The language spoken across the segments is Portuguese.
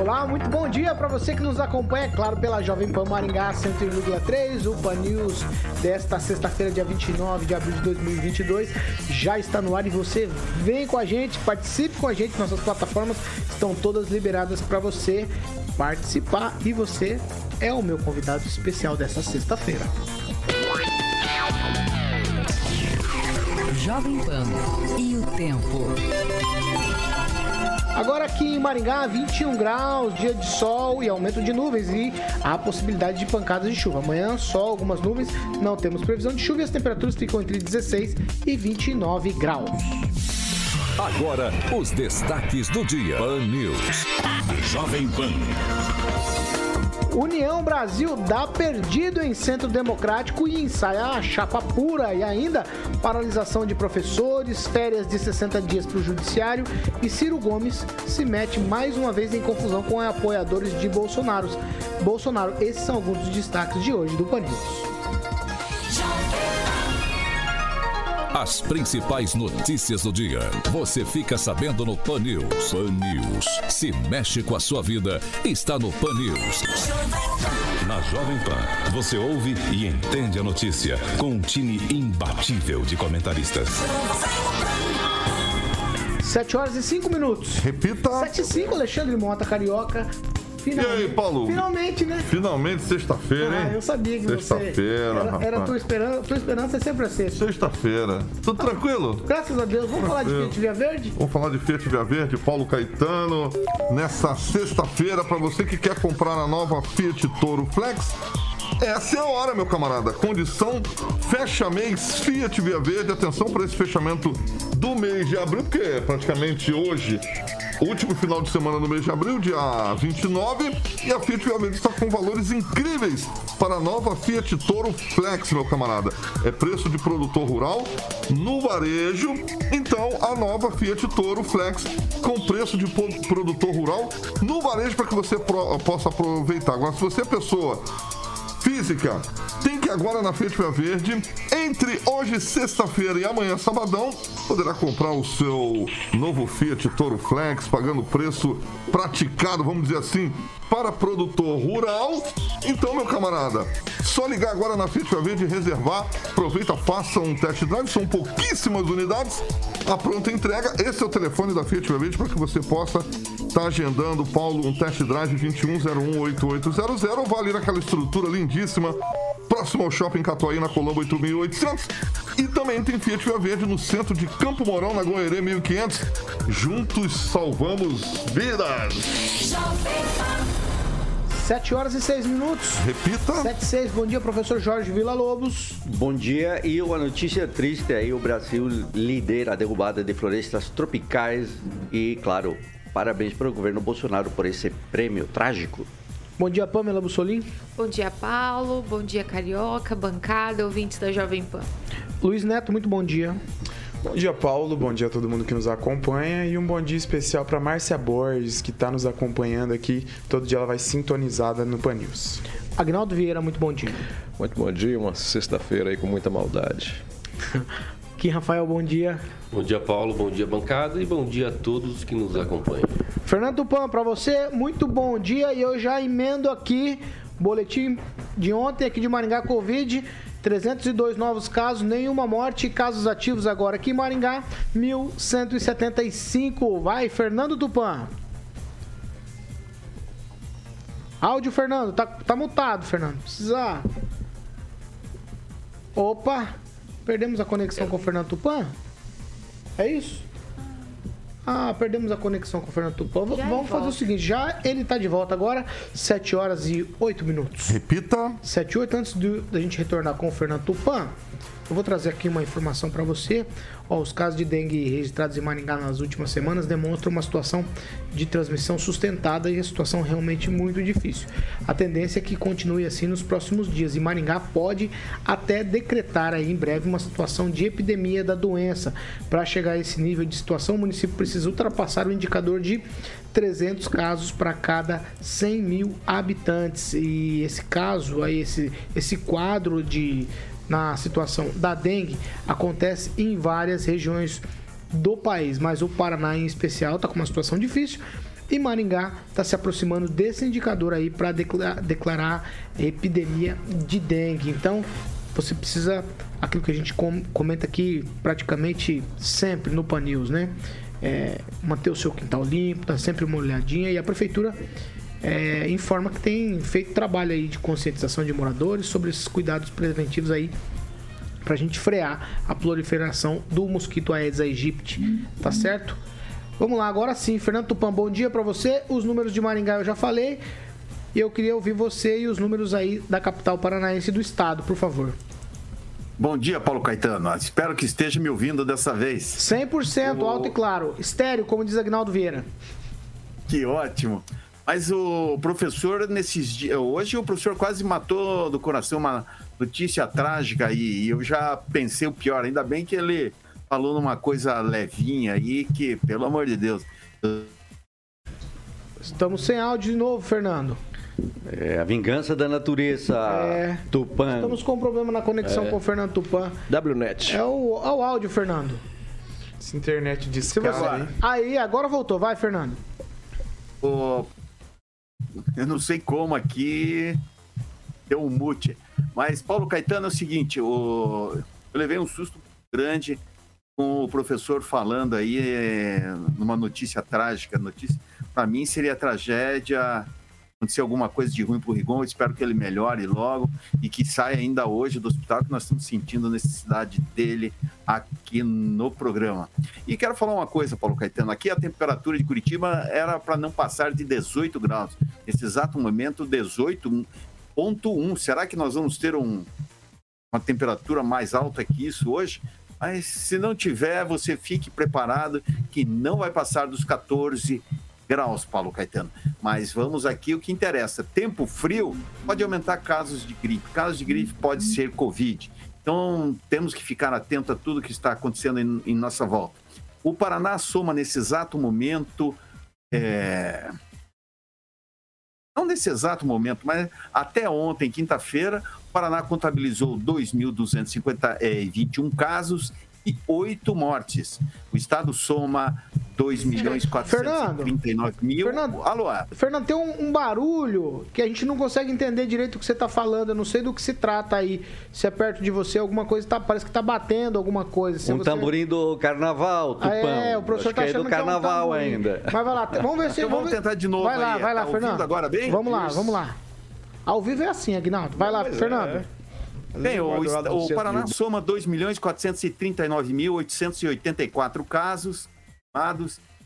Olá, muito bom dia para você que nos acompanha, claro, pela Jovem Pan Maringá 101,3, o Pan News desta sexta-feira, dia 29 de abril de 2022, já está no ar e você vem com a gente, participe com a gente, nossas plataformas estão todas liberadas para você participar e você é o meu convidado especial dessa sexta-feira. Jovem Pan e o tempo. Agora aqui em Maringá, 21 graus, dia de sol e aumento de nuvens e a possibilidade de pancadas de chuva. Amanhã, sol, algumas nuvens, não temos previsão de chuva e as temperaturas ficam entre 16 e 29 graus. Agora, os destaques do dia. Pan News. Jovem Pan. União Brasil dá perdido em Centro Democrático e ensaia a chapa pura e ainda paralisação de professores, férias de 60 dias para o Judiciário e Ciro Gomes se mete mais uma vez em confusão com apoiadores de Bolsonaro. Bolsonaro, esses são alguns dos destaques de hoje do Pan As principais notícias do dia. Você fica sabendo no Pan News. Pan News. Se mexe com a sua vida, está no Pan News. Na Jovem Pan, você ouve e entende a notícia com um time imbatível de comentaristas. 7 horas e 5 minutos. Repita. 7 e 5, Alexandre Mota, Carioca. Finalmente, E aí, Paulo? Finalmente, né? Finalmente, sexta-feira, hein? Ah, eu sabia que você. Sexta-feira, Era, era tua esperança, tua esperança é sempre a sexta. Sexta-feira. Tudo tranquilo? Graças a Deus. Vamos falar de. Fiat Via Verde? Vamos falar de Fiat Via Verde, Paulo Caetano. Nessa sexta-feira, para você que quer comprar a nova Fiat Toro Flex, essa é a hora, meu camarada. Condição fecha mês Fiat Via Verde. Atenção para esse fechamento do mês de abril, porque é praticamente hoje. Último final de semana do mês de abril, dia 29, e a Fiat Verde está com valores incríveis para a nova Fiat Toro Flex, meu camarada. É preço de produtor rural no varejo. Então, a nova Fiat Toro Flex com preço de produtor rural no varejo para que você possa aproveitar. Agora, se você é pessoa física. Tem que agora na Fiat Verde, entre hoje, sexta-feira e amanhã, sabadão, poderá comprar o seu novo Fiat Toro Flex, pagando preço praticado, vamos dizer assim, para produtor rural. Então, meu camarada, só ligar agora na Fiat Verde e reservar. Aproveita, faça um test drive, são pouquíssimas unidades. A pronta entrega, esse é o telefone da Fiat Verde para que você possa estar agendando, Paulo, um test drive 21018800. Vai ali naquela estrutura lindíssima, próximo ao Shopping Catuaí, na Colombo 8800. E também tem Fiat Via Verde no centro de Campo Mourão, na Goerê 1500. Juntos salvamos vidas. 7 horas e 6 minutos. Repita. 7 e 6. Bom dia, professor Jorge Vila Lobos. Bom dia e uma notícia triste aí, o Brasil lidera a derrubada de florestas tropicais e, claro, parabéns para o governo Bolsonaro por esse prêmio trágico. Bom dia, Pamela Bussolim. Bom dia, Paulo. Bom dia, Carioca, bancada, ouvintes da Jovem Pan. Luiz Neto, muito bom dia. Bom dia, Paulo. Bom dia a todo mundo que nos acompanha. E um bom dia especial para Márcia Borges, que está nos acompanhando aqui. Todo dia ela vai sintonizada no Pan News. Agnaldo Vieira, muito bom dia. Muito bom dia, uma sexta-feira aí com muita maldade. Aqui, Rafael, bom dia. Bom dia, Paulo. Bom dia, bancada. E bom dia a todos que nos acompanham. Fernando Tupan, para você, muito bom dia. E eu já emendo aqui, boletim de ontem aqui de Maringá Covid. 302 novos casos, nenhuma morte, casos ativos agora aqui em Maringá, 1175. Vai, Fernando Tupan. Áudio, Fernando, tá, tá mutado, Fernando. Precisa. Opa, perdemos a conexão com o Fernando Tupan? É isso? Ah, perdemos a conexão com o Fernando Tupan. Já Vamos fazer o seguinte, já ele tá de volta agora, 7 horas e 8 minutos. Repita. 7 e 8, antes da gente retornar com o Fernando Tupan, Eu vou trazer aqui uma informação para você. Ó, os casos de dengue registrados em Maringá nas últimas semanas demonstram uma situação de transmissão sustentada e a situação realmente muito difícil. A tendência é que continue assim nos próximos dias e Maringá pode até decretar aí em breve uma situação de epidemia da doença. Para chegar a esse nível de situação, o município precisa ultrapassar o indicador de 300 casos para cada 100 mil habitantes. E esse caso, aí, esse, esse quadro de na situação da dengue acontece em várias regiões do país, mas o Paraná em especial está com uma situação difícil e Maringá está se aproximando desse indicador aí para declarar, epidemia de dengue. Então, você precisa, aquilo que a gente comenta aqui praticamente sempre no Pan né? É, manter o seu quintal limpo, tá sempre uma olhadinha e a prefeitura é, informa que tem feito trabalho aí de conscientização de moradores sobre esses cuidados preventivos aí para a gente frear a proliferação do mosquito Aedes aegypti, tá certo? Vamos lá, agora sim, Fernando Tupan, bom dia para você. Os números de Maringá eu já falei e eu queria ouvir você e os números aí da capital paranaense do estado, por favor. Bom dia, Paulo Caetano. Espero que esteja me ouvindo dessa vez. 100% o... alto e claro. Estéreo, como diz Agnaldo Vieira. Que ótimo. Mas o professor, nesses dias. Hoje o professor quase matou do coração uma notícia trágica aí. E eu já pensei o pior. Ainda bem que ele falou numa coisa levinha aí, que, pelo amor de Deus. Estamos sem áudio de novo, Fernando. É a vingança da natureza, é, Tupan. Estamos com um problema na conexão é. com o Fernando Tupan. WNet. É o, é o áudio, Fernando. Essa internet de você... Aí, agora voltou. Vai, Fernando. O eu não sei como aqui deu um mute. Mas, Paulo Caetano, é o seguinte, o... eu levei um susto grande com o professor falando aí é, numa notícia trágica. Notícia, para mim seria tragédia acontecer alguma coisa de ruim para o Rigon, eu espero que ele melhore logo e que saia ainda hoje do hospital, que nós estamos sentindo necessidade dele aqui no programa. E quero falar uma coisa, Paulo Caetano, aqui a temperatura de Curitiba era para não passar de 18 graus. Nesse exato momento, 18,1. Será que nós vamos ter um, uma temperatura mais alta que isso hoje? Mas se não tiver, você fique preparado que não vai passar dos 14 graus, Paulo Caetano. Mas vamos aqui o que interessa. Tempo frio pode aumentar casos de gripe. Casos de gripe pode ser Covid. Então temos que ficar atento a tudo que está acontecendo em, em nossa volta. O Paraná soma nesse exato momento. É... Não nesse exato momento, mas até ontem, quinta-feira, o Paraná contabilizou 2.221 casos e oito mortes. O estado soma 2 milhões 439 mil. Fernando, Alô? Fernando, tem um, um, barulho que a gente não consegue entender direito o que você está falando. Eu não sei do que se trata aí. Se é perto de você, alguma coisa tá, parece que está batendo alguma coisa. Se um você... tamborim do carnaval, Tupão. Ah, é, o professor está achando que é do carnaval é um ainda. Mas vai lá, vamos ver se... Então vamos, tentar de novo Vai lá, aí. vai lá, tá Fernando. agora bem? Vamos lá, vamos lá. Ao vivo é assim, Agnaldo. Vai lá, Fernando. É. Bem, o, o, Paraná soma 2.439.884 casos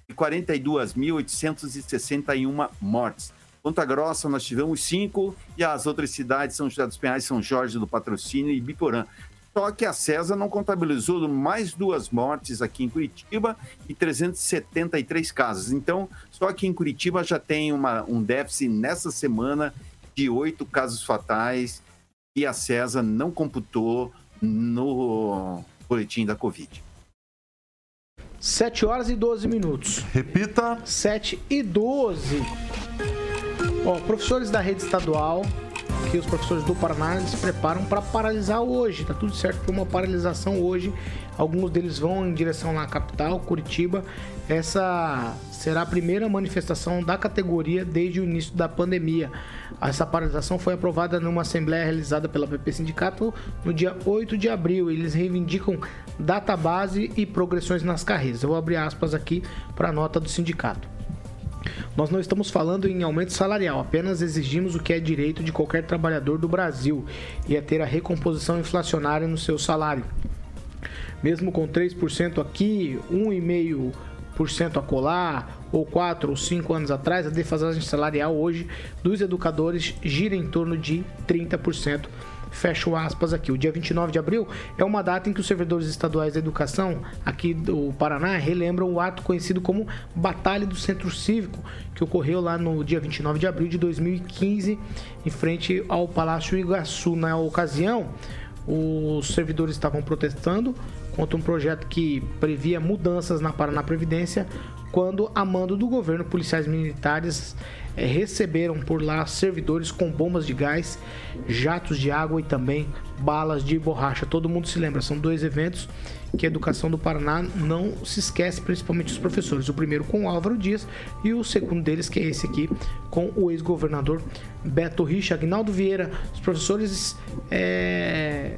e 42.861 mortes. Ponta Grossa nós tivemos cinco e as outras cidades São José dos Pinhais, São Jorge do Patrocínio e Biporã. Só que a César não contabilizou mais duas mortes aqui em Curitiba e 373 casos. Então, só que em Curitiba já tem uma, um déficit nessa semana de oito casos fatais que a César não computou no boletim da Covid. 7 horas e 12 minutos. Repita. 7 e 12. Ó, professores da rede estadual, que os professores do Paraná se preparam para paralisar hoje. Tá tudo certo para uma paralisação hoje. Alguns deles vão em direção à capital, Curitiba. Essa será a primeira manifestação da categoria desde o início da pandemia. Essa paralisação foi aprovada numa assembleia realizada pela PP Sindicato no dia 8 de abril. Eles reivindicam data base e progressões nas carreiras. Eu vou abrir aspas aqui para a nota do sindicato. Nós não estamos falando em aumento salarial, apenas exigimos o que é direito de qualquer trabalhador do Brasil e é ter a recomposição inflacionária no seu salário. Mesmo com 3% aqui, 1,5% a colar, ou 4 ou 5 anos atrás, a defasagem salarial hoje dos educadores gira em torno de 30%. Fecho aspas aqui. O dia 29 de abril é uma data em que os servidores estaduais da educação aqui do Paraná relembram o ato conhecido como Batalha do Centro Cívico, que ocorreu lá no dia 29 de abril de 2015, em frente ao Palácio Iguaçu. Na ocasião, os servidores estavam protestando contra um projeto que previa mudanças na Paraná Previdência, quando, a mando do governo, policiais militares eh, receberam por lá servidores com bombas de gás, jatos de água e também balas de borracha. Todo mundo se lembra, são dois eventos que a educação do Paraná não se esquece, principalmente os professores. O primeiro com o Álvaro Dias e o segundo deles, que é esse aqui, com o ex-governador Beto Richa. Agnaldo Vieira, os professores é,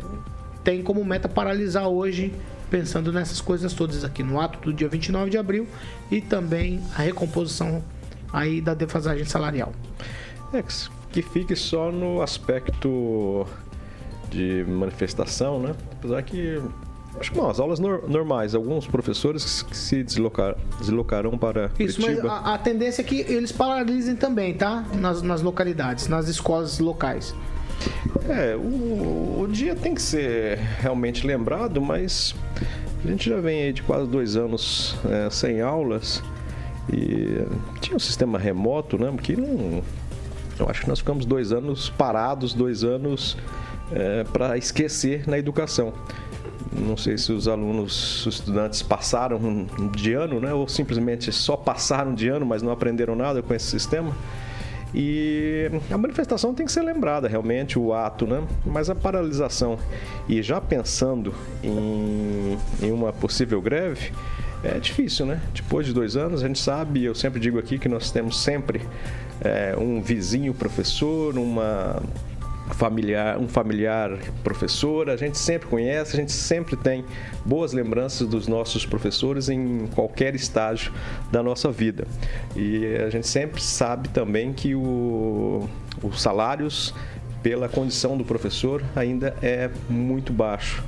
têm como meta paralisar hoje pensando nessas coisas todas aqui no ato do dia 29 de abril e também a recomposição aí da defasagem salarial. Que fique só no aspecto de manifestação, né? Apesar que acho que não, as aulas nor normais, alguns professores que se deslocar, deslocarão para Isso, Curitiba. mas a, a, tendência é que eles paralisem também, tá? Nas, nas localidades, nas escolas locais. É, o, o, dia tem que ser realmente lembrado, mas a gente já vem aí de quase dois anos é, sem aulas e tinha um sistema remoto, né? Que não. Eu acho que nós ficamos dois anos parados, dois anos é, para esquecer na educação. Não sei se os alunos, os estudantes passaram de ano, né? Ou simplesmente só passaram de ano, mas não aprenderam nada com esse sistema. E a manifestação tem que ser lembrada, realmente, o ato, né? Mas a paralisação e já pensando em, em uma possível greve, é difícil, né? Depois de dois anos, a gente sabe, eu sempre digo aqui que nós temos sempre é, um vizinho professor, uma familiar, um familiar professor, a gente sempre conhece, a gente sempre tem boas lembranças dos nossos professores em qualquer estágio da nossa vida. E a gente sempre sabe também que o, os salários pela condição do professor ainda é muito baixo.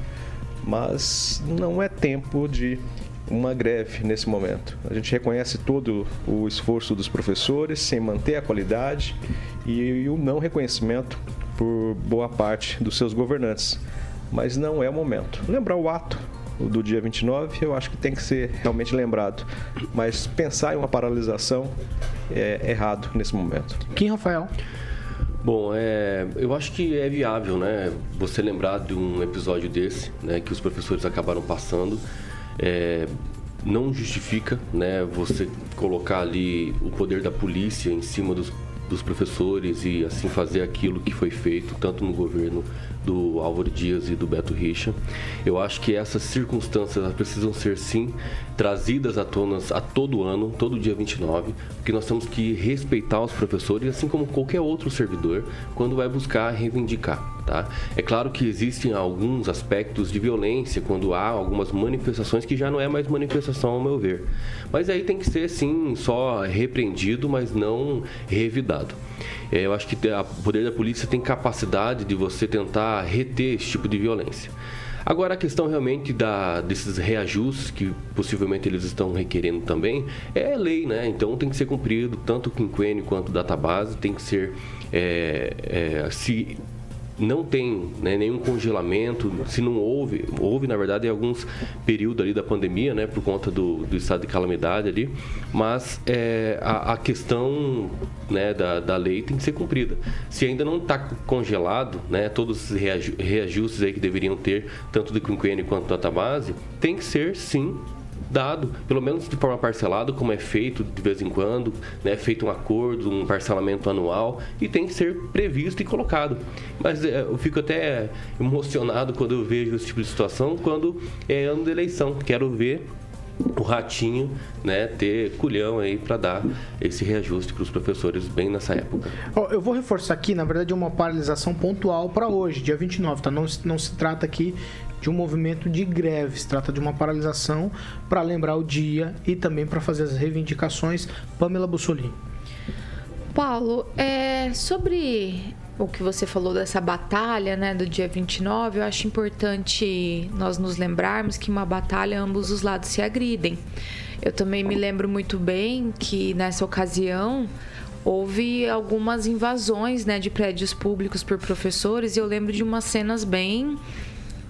Mas não é tempo de uma greve nesse momento. A gente reconhece todo o esforço dos professores em manter a qualidade e o não reconhecimento por boa parte dos seus governantes. Mas não é o momento. Lembrar o ato do dia 29, eu acho que tem que ser realmente lembrado. Mas pensar em uma paralisação é errado nesse momento. Quem, Rafael? Bom, é, eu acho que é viável, né? Você lembrar de um episódio desse, né? Que os professores acabaram passando. É, não justifica, né? Você colocar ali o poder da polícia em cima dos dos professores e assim fazer aquilo que foi feito tanto no governo do Álvaro Dias e do Beto Richa. Eu acho que essas circunstâncias precisam ser sim trazidas à tona a todo ano, todo dia 29, porque nós temos que respeitar os professores, assim como qualquer outro servidor, quando vai buscar reivindicar. Tá? É claro que existem alguns aspectos de violência quando há algumas manifestações que já não é mais manifestação ao meu ver. Mas aí tem que ser sim só repreendido, mas não revidado. É, eu acho que o poder da polícia tem capacidade de você tentar reter esse tipo de violência. Agora, a questão realmente da, desses reajustes que possivelmente eles estão requerendo também é lei, né? Então tem que ser cumprido tanto o quinquênio quanto o database, tem que ser. É, é, se não tem né, nenhum congelamento, se não houve, houve na verdade em alguns períodos ali da pandemia, né, por conta do, do estado de calamidade ali, mas é, a, a, questão né, da, da lei tem que ser cumprida. Se ainda não está congelado, né, todos os reajustes aí que deveriam ter, tanto do quinquênio quanto da database, tem que ser sim dado, pelo menos de forma parcelada, como é feito de vez em quando, né, feito um acordo, um parcelamento anual, e tem que ser previsto e colocado. Mas é, eu fico até emocionado quando eu vejo esse tipo de situação, quando é ano de eleição. Quero ver o ratinho, né, ter culhão aí para dar esse reajuste para os professores bem nessa época. Eu vou reforçar aqui, na verdade, uma paralisação pontual para hoje, dia 29, tá? Não, não se trata aqui de um movimento de greve. Se trata de uma paralisação para lembrar o dia e também para fazer as reivindicações. Pamela Bussolini. Paulo, é, sobre o que você falou dessa batalha, né, do dia 29, eu acho importante nós nos lembrarmos que uma batalha ambos os lados se agridem. Eu também me lembro muito bem que nessa ocasião houve algumas invasões né, de prédios públicos por professores e eu lembro de umas cenas bem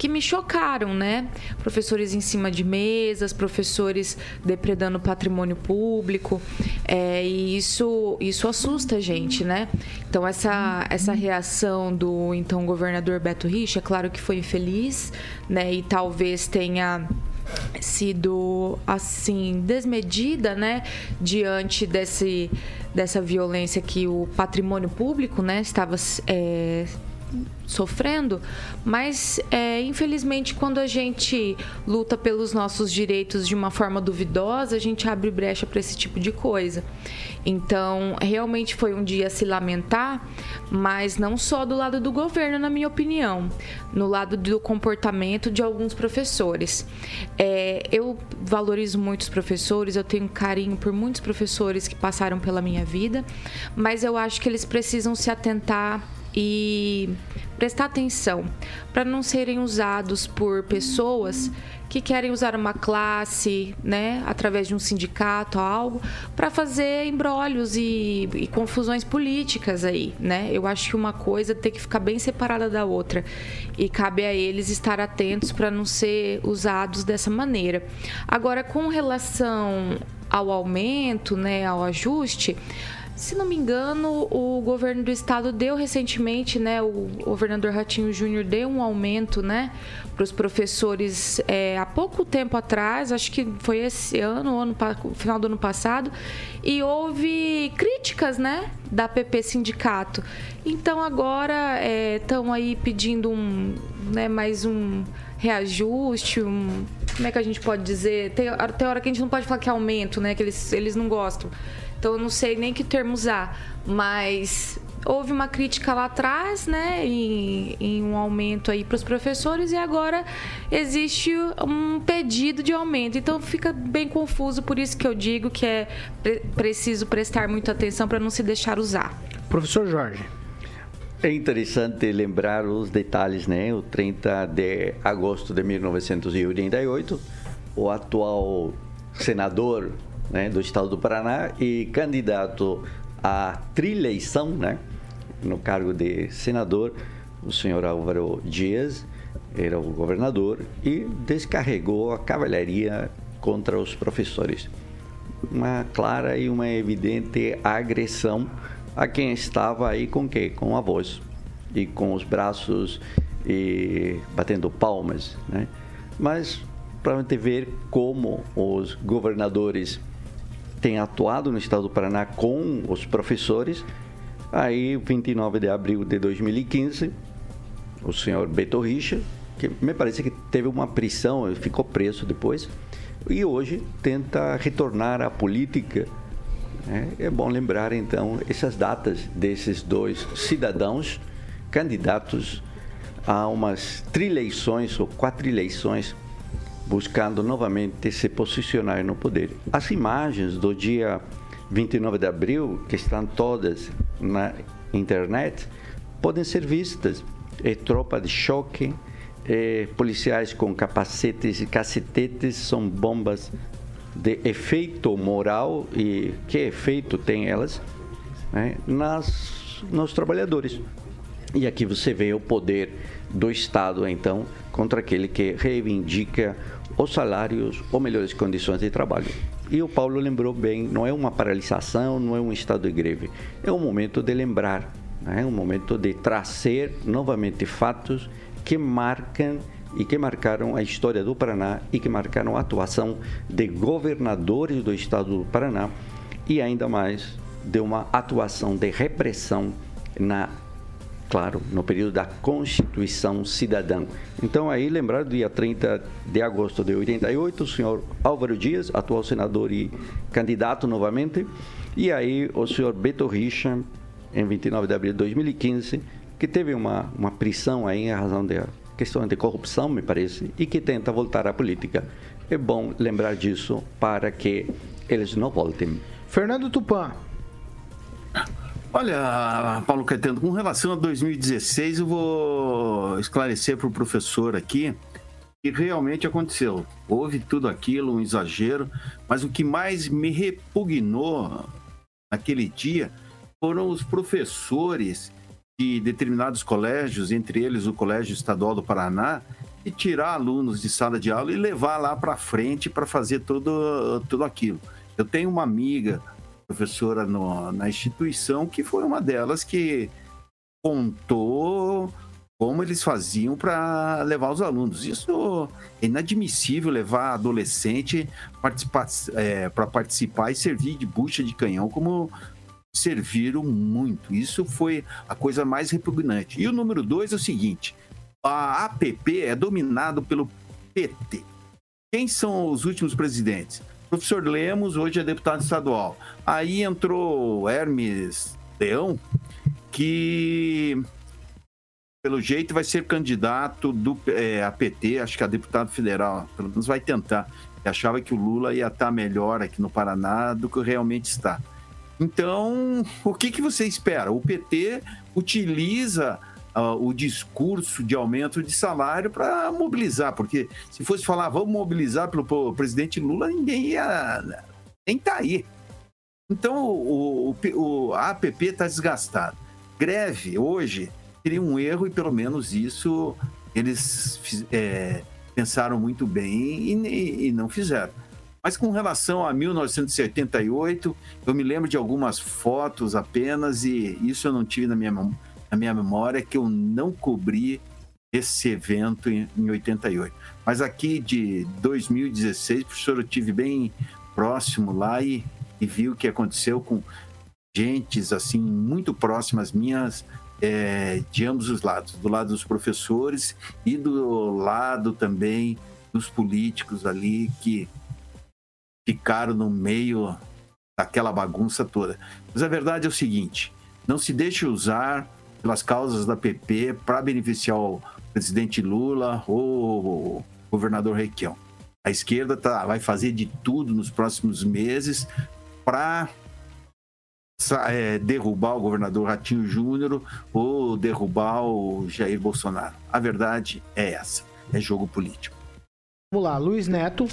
que me chocaram, né? Professores em cima de mesas, professores depredando patrimônio público, é, e isso, isso assusta a gente, né? Então, essa, essa reação do então governador Beto Richa, é claro que foi infeliz, né? E talvez tenha sido assim desmedida, né, diante desse dessa violência que o patrimônio público, né, estava é, sofrendo, mas é, infelizmente quando a gente luta pelos nossos direitos de uma forma duvidosa, a gente abre brecha para esse tipo de coisa. Então, realmente foi um dia a se lamentar, mas não só do lado do governo, na minha opinião, no lado do comportamento de alguns professores. É, eu valorizo muitos professores, eu tenho carinho por muitos professores que passaram pela minha vida, mas eu acho que eles precisam se atentar e prestar atenção para não serem usados por pessoas que querem usar uma classe, né, através de um sindicato ou algo, para fazer embrólios e, e, confusões políticas aí, né? Eu acho que uma coisa tem que ficar bem separada da outra e cabe a eles estar atentos para não ser usados dessa maneira. Agora, com relação ao aumento, né, ao ajuste, se não me engano, o governo do estado deu recentemente, né? O governador Ratinho Júnior deu um aumento, né? Para os professores é, há pouco tempo atrás, acho que foi esse ano, ano, final do ano passado, e houve críticas, né? Da PP Sindicato. Então agora estão é, aí pedindo um, né, mais um reajuste, um, como é que a gente pode dizer? Tem, tem hora que a gente não pode falar que é aumento, né? Que eles, eles não gostam então eu não sei nem que termo usar, mas houve uma crítica lá atrás, né, em, em um aumento aí para os professores e agora existe um pedido de aumento. Então fica bem confuso, por isso que eu digo que é preciso prestar muita atenção para não se deixar usar. Professor Jorge. É interessante lembrar os detalhes, né? O 30 de agosto de 1988, o atual senador né, do estado do Paraná e candidato à trileição, né, no cargo de senador, o senhor Álvaro Dias era o governador e descarregou a cavalaria contra os professores. Uma clara e uma evidente agressão a quem estava aí com quê? Com a voz e com os braços e batendo palmas, né? Mas para ver como os governadores tem atuado no estado do Paraná com os professores. Aí, 29 de abril de 2015, o senhor Beto Richa, que me parece que teve uma prisão, ficou preso depois, e hoje tenta retornar à política. É, é bom lembrar então essas datas desses dois cidadãos candidatos a umas trileições ou quatrilheições buscando novamente se posicionar no poder. As imagens do dia 29 de abril, que estão todas na internet, podem ser vistas. É tropa de choque, é, policiais com capacetes e cacetetes, são bombas de efeito moral e que efeito tem elas né, nas, nos trabalhadores. E aqui você vê o poder do Estado, então, contra aquele que reivindica os salários ou melhores condições de trabalho. E o Paulo lembrou bem, não é uma paralisação, não é um estado de greve, é um momento de lembrar, é um momento de trazer novamente fatos que marcam e que marcaram a história do Paraná e que marcaram a atuação de governadores do estado do Paraná e ainda mais de uma atuação de repressão na claro, no período da Constituição Cidadã. Então, aí, lembrar do dia 30 de agosto de 88, o senhor Álvaro Dias, atual senador e candidato novamente, e aí o senhor Beto Richa, em 29 de abril de 2015, que teve uma, uma prisão aí em razão da questão de corrupção, me parece, e que tenta voltar à política. É bom lembrar disso para que eles não voltem. Fernando Tupan. Olha, Paulo Caetano, com relação a 2016, eu vou esclarecer para o professor aqui que realmente aconteceu. Houve tudo aquilo, um exagero, mas o que mais me repugnou naquele dia foram os professores de determinados colégios, entre eles o Colégio Estadual do Paraná, e tirar alunos de sala de aula e levar lá para frente para fazer tudo, tudo aquilo. Eu tenho uma amiga, professora no, na instituição, que foi uma delas que contou como eles faziam para levar os alunos. Isso é inadmissível levar adolescente participar, é, para participar e servir de bucha de canhão como serviram muito. Isso foi a coisa mais repugnante. E o número dois é o seguinte: a APP é dominado pelo PT. Quem são os últimos presidentes? Professor Lemos, hoje é deputado estadual. Aí entrou Hermes Leão, que pelo jeito, vai ser candidato do é, APT, acho que a deputado federal, pelo menos vai tentar. Eu achava que o Lula ia estar melhor aqui no Paraná do que realmente está. Então, o que, que você espera? O PT utiliza uh, o discurso de aumento de salário para mobilizar, porque se fosse falar vamos mobilizar pelo presidente Lula, ninguém ia nem tá aí. Então, o, o, o a APP está desgastado. Greve hoje seria um erro e pelo menos isso eles é, pensaram muito bem e, e, não fizeram. Mas com relação a 1978, eu me lembro de algumas fotos apenas e isso eu não tive na minha, na minha memória que eu não cobri esse evento em, em 88. Mas aqui de 2016, professor, eu tive bem próximo lá e, e vi o que aconteceu com gentes assim muito próximas minhas é, de ambos os lados, do lado dos professores e do lado também dos políticos ali que ficaram no meio daquela bagunça toda. Mas a verdade é o seguinte: não se deixe usar pelas causas da PP para beneficiar o presidente Lula ou o governador Requião. A esquerda tá, vai fazer de tudo nos próximos meses para é, derrubar o governador Ratinho Júnior ou derrubar o Jair Bolsonaro. A verdade é essa: é jogo político. Vamos lá, Luiz Neto.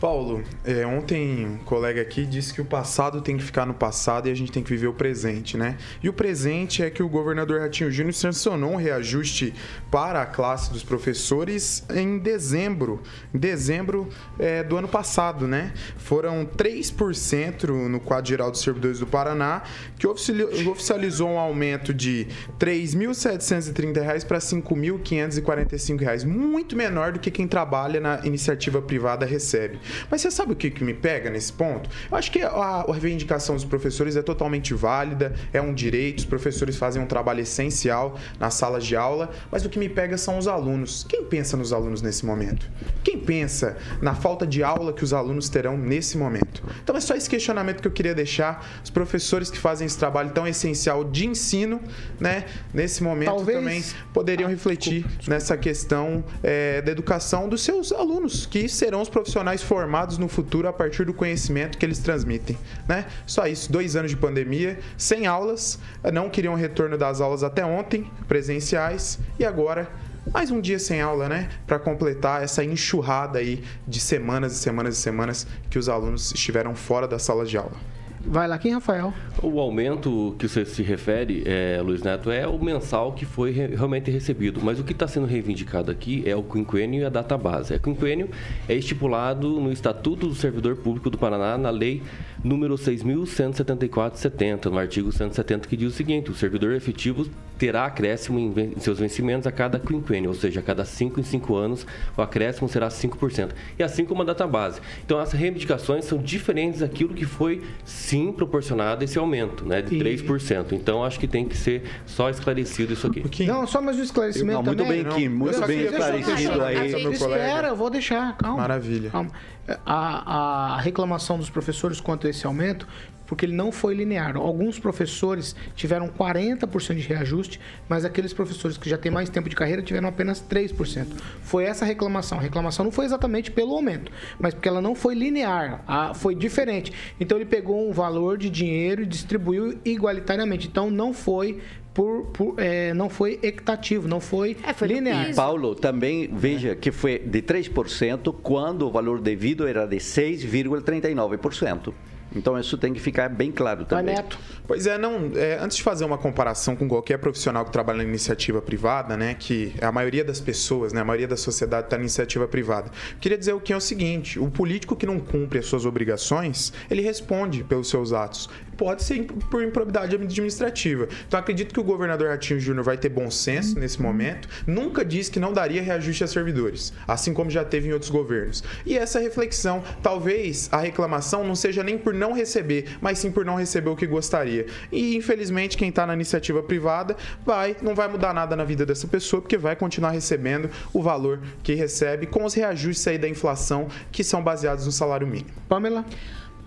Paulo, é, ontem um colega aqui disse que o passado tem que ficar no passado e a gente tem que viver o presente, né? E o presente é que o governador Ratinho Júnior sancionou um reajuste para a classe dos professores em dezembro, em dezembro é, do ano passado, né? Foram 3% no quadro geral dos servidores do Paraná, que oficializou um aumento de R$ 3.730 para R$ 5.545, muito menor do que quem trabalha na iniciativa privada recebe. Mas você sabe o que, que me pega nesse ponto? Eu acho que a, a reivindicação dos professores é totalmente válida, é um direito, os professores fazem um trabalho essencial nas salas de aula, mas o que me pega são os alunos. Quem pensa nos alunos nesse momento? Quem pensa na falta de aula que os alunos terão nesse momento? Então é só esse questionamento que eu queria deixar. Os professores que fazem esse trabalho tão essencial de ensino, né, nesse momento Talvez... também poderiam ah, refletir desculpa, desculpa. nessa questão é, da educação dos seus alunos, que serão os profissionais formados formados no futuro a partir do conhecimento que eles transmitem, né? Só isso, dois anos de pandemia, sem aulas, não queriam retorno das aulas até ontem, presenciais, e agora mais um dia sem aula, né? Para completar essa enxurrada aí de semanas e semanas e semanas que os alunos estiveram fora das salas de aula. Vai lá, quem, Rafael? O aumento que você se refere, é, Luiz Neto, é o mensal que foi re realmente recebido. Mas o que está sendo reivindicado aqui é o quinquênio e a data base. O quinquênio é estipulado no Estatuto do Servidor Público do Paraná, na Lei número 6.174-70, no artigo 170, que diz o seguinte: o servidor efetivo terá acréscimo em seus vencimentos a cada quinquênio, ou seja, a cada 5 em 5 anos, o acréscimo será 5%. E assim como a data base. Então, as reivindicações são diferentes daquilo que foi sim proporcionado esse aumento, né, de 3%. Então, acho que tem que ser só esclarecido isso aqui. Não, só mais um esclarecimento não, muito também. bem, Kim, muito bem esclarecido aí. Espera, eu vou deixar, calma. Maravilha. Calma. A, a reclamação dos professores quanto a esse aumento porque ele não foi linear. Alguns professores tiveram 40% de reajuste, mas aqueles professores que já têm mais tempo de carreira tiveram apenas 3%. Foi essa a reclamação. A reclamação não foi exatamente pelo aumento, mas porque ela não foi linear, foi diferente. Então ele pegou um valor de dinheiro e distribuiu igualitariamente. Então não foi por, por é, não foi equitativo, não foi, é, foi linear. E Paulo, também veja que foi de 3% quando o valor devido era de 6,39%. Então isso tem que ficar bem claro Vai, também. Neto. Pois é, não. é, antes de fazer uma comparação com qualquer profissional que trabalha na iniciativa privada, né? Que a maioria das pessoas, né? A maioria da sociedade está na iniciativa privada. Queria dizer o que é o seguinte: o político que não cumpre as suas obrigações, ele responde pelos seus atos. Pode ser por improbidade administrativa. Então acredito que o governador Ratinho Júnior vai ter bom senso nesse momento. Nunca disse que não daria reajuste a servidores, assim como já teve em outros governos. E essa reflexão, talvez a reclamação não seja nem por não receber, mas sim por não receber o que gostaria. E infelizmente quem está na iniciativa privada vai, não vai mudar nada na vida dessa pessoa, porque vai continuar recebendo o valor que recebe com os reajustes aí da inflação que são baseados no salário mínimo. Pamela.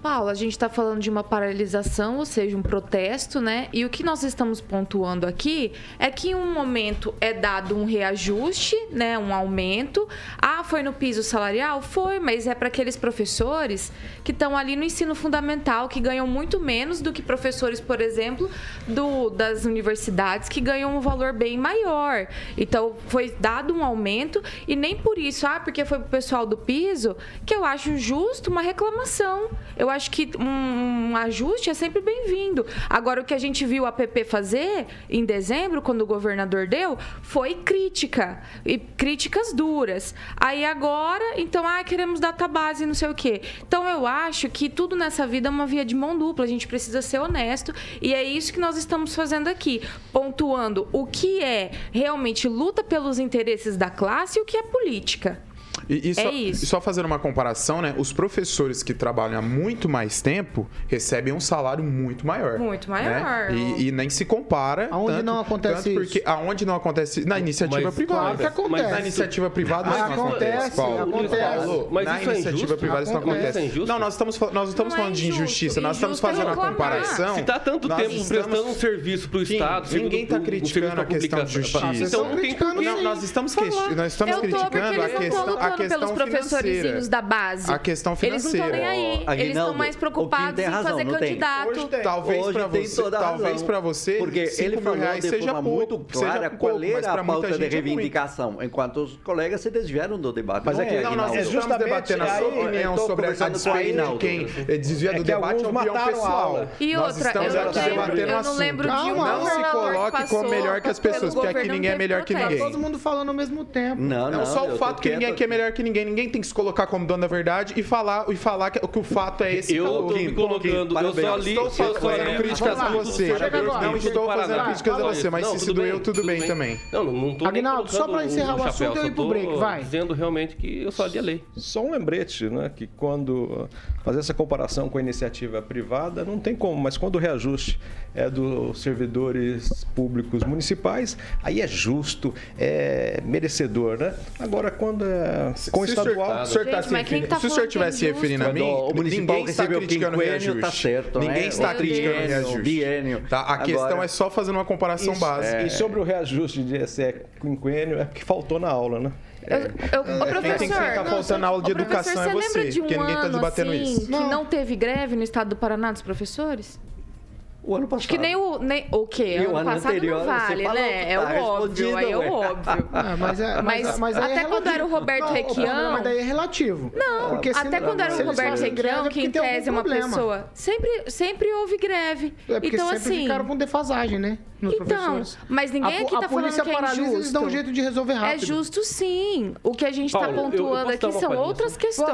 Paulo, a gente está falando de uma paralisação, ou seja, um protesto, né? E o que nós estamos pontuando aqui é que em um momento é dado um reajuste, né? Um aumento. Ah, foi no piso salarial? Foi, mas é para aqueles professores que estão ali no ensino fundamental, que ganham muito menos do que professores, por exemplo, do, das universidades, que ganham um valor bem maior. Então, foi dado um aumento e nem por isso, ah, porque foi pro pessoal do piso, que eu acho justo uma reclamação. Eu acho que um, um ajuste é sempre bem-vindo. Agora, o que a gente viu a PP fazer em dezembro, quando o governador deu, foi crítica. E críticas duras. Aí agora, então, ah, queremos data base, não sei o quê. Então, eu acho que tudo nessa vida é uma via de mão dupla. A gente precisa ser honesto. E é isso que nós estamos fazendo aqui. Pontuando o que é realmente luta pelos interesses da classe e o que é política. E, e É só, isso. e só fazendo uma comparação, né? Os professores que trabalham há muito mais tempo recebem um salário muito maior. Muito né? maior. E, e nem se compara. Aonde tanto- não acontece tanto porque Aonde não acontece? Na iniciativa Mas- privada. Claro que acontece. Na iniciativa privada Mas isso não acontece, Paulo. acontece. Paulo, Mas na isso é iniciativa injusto? privada isso não Acontece. Isso é? Não, nós estamos, nós não estamos Não é falando de injusto. injustiça, nós estamos é fazendo a comparação. Se está tanto nós tempo estamos- prestando um serviço para o Sim, Estado, ninguém está criticando a questão de justiça. Então não nós estamos, nós estamos criticando a questão, pelos financeira. da base. A questão Eles não estão nem financeira. aí. Eles estão Aguinaldo, mais preocupados em razão, fazer candidato. Talvez para você, talvez para você, Porque 5 ele falou reais de seja forma pouco, muito clara seja qual pouco, era a pauta de é muito. reivindicação, enquanto os colegas se desviaram do debate. Mas não é que- é, Não, nós Aguinaldo? É estamos debatendo a sua opinião sobre a conversando com o despeito de Aguinaldo. quem desvia É do que debate a opinião pessoal. E outra, eu não lembro, de um não se que coloque como melhor que as pessoas, porque aqui ninguém é melhor que Tá ninguém. todo mundo falando ao mesmo tempo. Não, Não, não, só o fato que ninguém aqui é melhor que ninguém. Ninguém tem que se colocar como dono da verdade e falar, e falar que, que o fato é esse. Eu tô me colocando, eu só li- Estou fazendo críticas a você. Não estou fazendo críticas a você, mas se se doeu, tudo bem também. Não, não, tô nem Aguinaldo, só pra encerrar o assunto, eu ir pro break, vai. Dizendo realmente que eu só li a lei. Só um lembrete, né? Que quando uh, fazer essa comparação com a iniciativa privada, não tem como, mas quando o reajuste é dos servidores públicos municipais, aí é justo, é merecedor, né? Agora, quando é com o o estadual. se o senhor tá Gente, se referindo- tá se o senhor é tivesse se referindo a mim, o municipal ninguém está recebeu criticando o reajuste. tá certo, né? Ninguém está Meu criticando o reajuste. Biênio. Tá? A questão Agora- é só fazendo uma comparação Isso, básica. E sobre o reajuste de se é quinquênio, é porque faltou na aula, né? Eu, eu, ô, professor, Quem tem que tá faltando aula de educação é você de um porque ninguém tá ano, debatendo assim, isso. que Não. não. teve greve no estado do Paraná dos professores? O ano passado. Acho que nem o. Nem, o quê? E o ano ano passado anterior, não vale, né? É tá o óbvio, aí é o óbvio. Ah, mas, é, Mas mas aí é até quando era o. Roberto Não, Requião- Mas daí é relativo. Não, Porque se- até quando era o Roberto Requião, é que porque em tese é uma pessoa. Sempre, sempre houve greve. É porque então, sempre assim. ficaram com defasagem, né? Nos Então, professores. mas ninguém a, aqui tá a polícia falando que é paralisa, injusto. eles dão um jeito de resolver É rápido. justo sim. O que a gente está Paulo, eu- eu pontuando posso dar aqui são outras questões.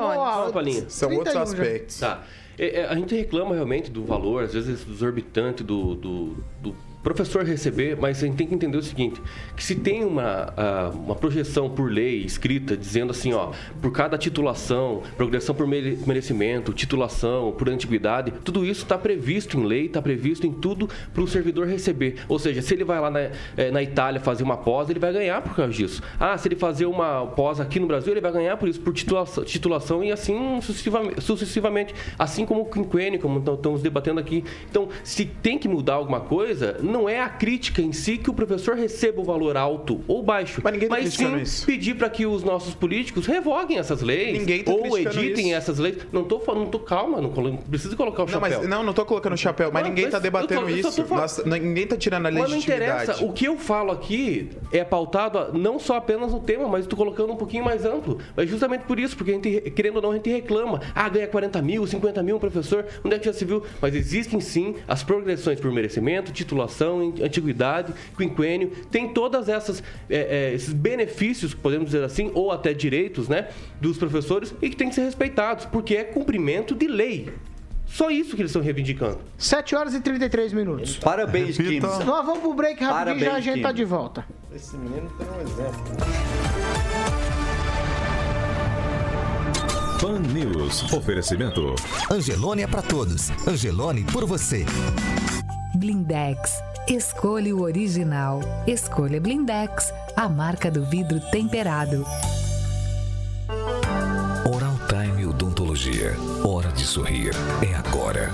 São outros 31 já. aspectos. Tá. É, é, a gente reclama realmente do valor, às vezes exorbitante do, do, do professor receber, mas a gente tem que entender o seguinte, que se tem uma, uma projeção por lei escrita dizendo assim, ó, por cada titulação, progressão por mere- merecimento, titulação, por antiguidade, tudo isso está previsto em lei, está previsto em tudo para o servidor receber. Ou seja, se ele vai lá na, eh, na Itália fazer uma pós, ele vai ganhar por causa disso. Ah, se ele fazer uma pós aqui no Brasil, ele vai ganhar por isso, por titulação, titulação e assim sucessivamente, sucessivamente. Assim como o quinquênio, como estamos debatendo aqui. Então, se tem que mudar alguma coisa, não é a crítica em si que o professor receba o valor alto ou baixo, Mas ninguém tá sim criticando isso. pedir para que os nossos políticos revoguem essas leis Ninguém tá ou editem isso. essas leis. Não tô falando, não tô calma, não, não preciso colocar o Não, chapéu. mas não, não tô colocando o chapéu, mas Não, ninguém mas tá debatendo tô- isso. tô Nós- ninguém tá tirando a Mas não legitimidade. interessa. O que eu falo aqui é pautado a- não só apenas no tema, mas estou colocando um pouquinho mais amplo. Mas justamente por isso, porque a gente, querendo ou não, a gente reclama. Ah, ganha 40 mil, 50 mil um professor. Onde é que já se viu? Mas existem sim as progressões por merecimento, titulação, an- antiguidade, quinquênio. Tem todas essas é, é, esses benefícios, podemos dizer assim, ou até direitos, né, dos professores e que tem que ser respeitados, porque é cumprimento de lei. Só isso que eles estão reivindicando. 7 horas e 33 minutos. Parabéns, Kim. Nós vamos pro break rapidinho e já a Parabéns, gente tá Kim. de volta. Esse menino tem um exemplo. Pan News. Oferecimento. Angelone é pra todos. Angelone por você. Blindex. Escolha o original. Escolha Blindex, a marca do vidro temperado. Oral Time Odontologia. Hora de sorrir. É agora.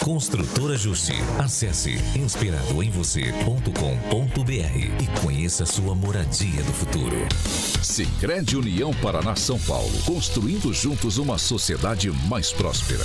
Construtora Justi. Acesse inspiradoemvocê.com.br e conheça sua moradia do futuro. Sicredi União Paraná São Paulo, construindo juntos uma sociedade mais próspera.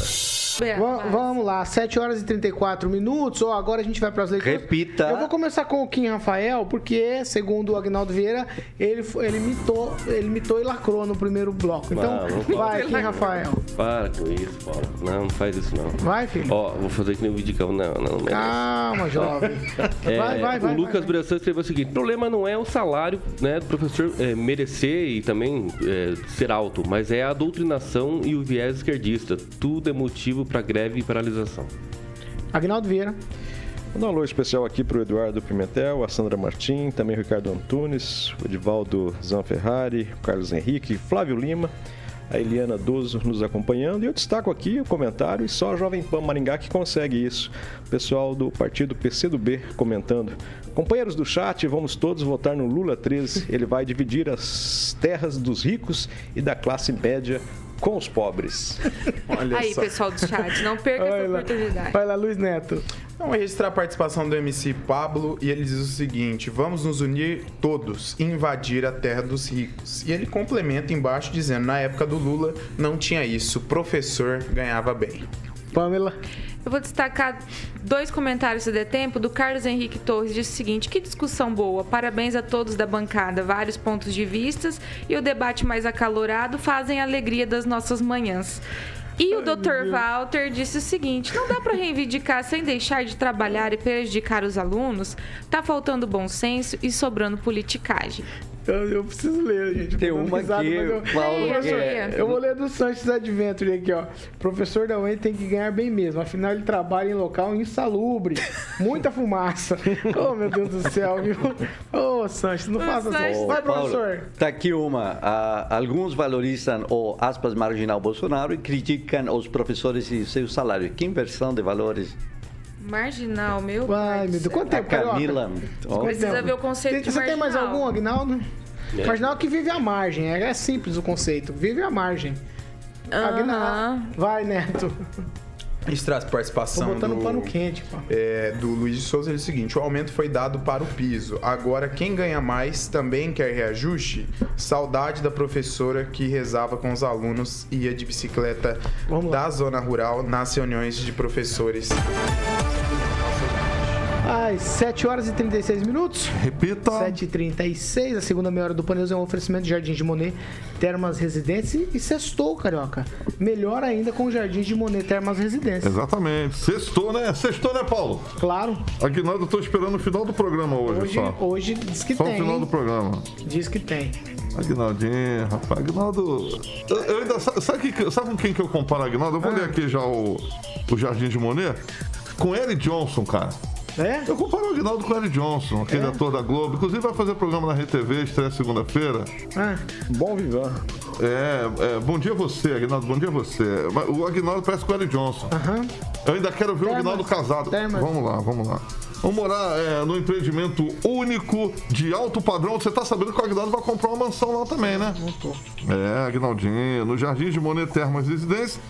Va- vamos lá, 7 horas e 34 minutos. Ó, agora a gente vai para as leituras. Repita. Eu vou começar com o Kim Rafael, porque, segundo o Agnaldo Vieira, ele, ele, imitou, ele imitou e lacrou no primeiro bloco. Então, Ah, vai, Kim Rafael. Para com isso, Paulo. Não, não faz isso não. Vai, filho. Ó, vou fazer que nem o Vidicão. Não, não, não. Calma, jovem. É, vai, vai, vai. o Lucas. Bressan escreveu o seguinte: o problema não é o salário né, do professor é, merecer e também é, ser alto, mas é a doutrinação e o viés esquerdista. Tudo é motivo para greve e paralisação. Agnaldo Vieira. Vou dar um alô especial aqui para o Eduardo Pimentel, a Sandra Martim, também o Ricardo Antunes, o Edivaldo Zanferrari, o Carlos Henrique, Flávio Lima, a Eliana Doso nos acompanhando. E eu destaco aqui o comentário e só a Jovem Pan Maringá que consegue isso. O pessoal do partido PCdoB comentando. Companheiros do chat, vamos todos votar no Lula 13. Ele vai dividir as terras dos ricos e da classe média com os pobres. Olha Aí, só. pessoal do chat, não perca essa Vai lá. oportunidade. Vai lá, Luiz Neto. Vamos registrar a participação do MC Pablo e ele diz o seguinte: vamos nos unir todos e invadir a terra dos ricos. E ele complementa embaixo dizendo: na época do Lula não tinha isso, o professor ganhava bem. Pamela. Eu vou destacar dois comentários se der tempo. Do Carlos Henrique Torres disse o seguinte: que discussão boa. Parabéns a todos da bancada. Vários pontos de vistas e o debate mais acalorado fazem a alegria das nossas manhãs. E o Dr. Walter disse o seguinte: não dá para reivindicar sem deixar de trabalhar e prejudicar os alunos? Tá faltando bom senso e sobrando politicagem. Eu, eu preciso ler, gente. Tem uma risada, aqui, eu- Paulo, leia. Eu vou ler do Sanches Adventure aqui, ó. Professor da UEM tem que ganhar bem mesmo, afinal ele trabalha em local insalubre. Muita fumaça. Oh, meu Deus do céu, viu? Ô, Sanches, não faça Sanches. isso. Vai, Paulo, professor. Tá aqui uma. Ah, alguns valorizam o aspas marginal Bolsonaro e criticam os professores e seu salário. Que inversão de valores. Marginal, meu Ai, pai do meu Deus. Quanto A tempo? Camila. ó, Precisa ver o conceito Tem- de Você tem mais algum, Agnaldo? É. Marginal que vive à margem. É, é simples o conceito. Vive à margem. Aham. Agnaldo. Vai, Neto. A Tô participação botando do, pano quente, pô. é, do Luiz de Souza ele diz o seguinte: o aumento foi dado para o piso. Agora, quem ganha mais também quer reajuste? Saudade da professora que rezava com os alunos e ia de bicicleta da zona rural nas reuniões de professores. Às 7 horas e 36 minutos. Repita. 7h36, a segunda meia hora do Paneus é um oferecimento de Jardim de Monet, Termas Residência e, e sextou, carioca. Melhor ainda com o Jardim de Monet, Termas Residência. Exatamente. Sextou, né? Sextou, né, Paulo? Claro, Aguinaldo, eu tô esperando o final do programa hoje, hoje, só. hoje diz que Só o tem. final do hein? programa. Diz que tem. Aguinaldinho, rapaz, Aguinaldo. Eu, eu ainda, sabe, que- sabe com quem que eu comparo Aguinaldo? Eu vou Ah. ler aqui já o, o Jardim de Monet. Com Eric Johnson, cara. É? Eu comparo o Aguinaldo com o Eric Johnson, aquele ator da Globo. Inclusive vai fazer programa na RTV, estreia segunda-feira. Ah, Bom vivan. É, é, bom dia você, Aguinaldo, bom dia você. O Aguinaldo parece com o Eric Johnson. aham. Eu ainda quero ver o. Aguinaldo casado. Termas. Vamos lá, vamos lá. Vamos morar é, no empreendimento único de alto padrão. Você tá sabendo que o Aguinaldo vai comprar uma mansão lá também, né? Não tô. É, Aguinaldinho, no Jardim de Monet Termas Residência.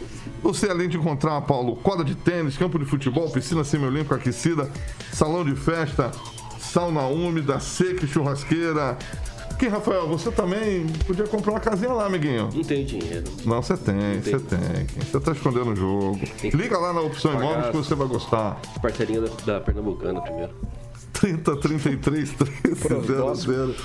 Você, além de encontrar, Paulo, quadra de tênis, campo de futebol, piscina semi-olímpica aquecida, salão de festa, sauna úmida, seca e churrasqueira. Que, Rafael, você também podia comprar uma casinha lá, amiguinho. Não tem dinheiro. Não, você tem, você tem. Você tá escondendo o jogo. Liga lá na opção imóveis que você vai gostar. Parceirinha da, da Pernambucana primeiro. 30 33 1300.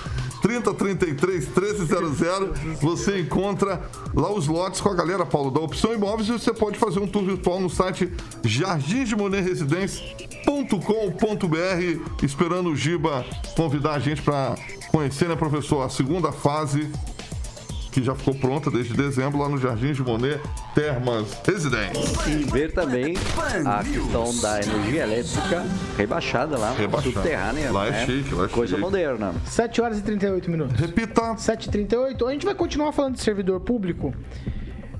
30 33 1300. Você encontra lá os lotes com a galera, Paulo, da Opção Imóveis e você pode fazer um tour virtual no site jardimdemonerresidência.com.br. Esperando o Giba convidar a gente para conhecer, né, professor, a segunda fase que já ficou pronta desde dezembro lá no Jardim de Monet Termas Residência. E ver também a questão da energia elétrica rebaixada lá, Rebaixada. subterrânea. Lá é né? chique, lá é Coisa chique. moderna. 7 horas e 38 minutos. Repita. 7h38. A gente vai continuar falando de servidor público.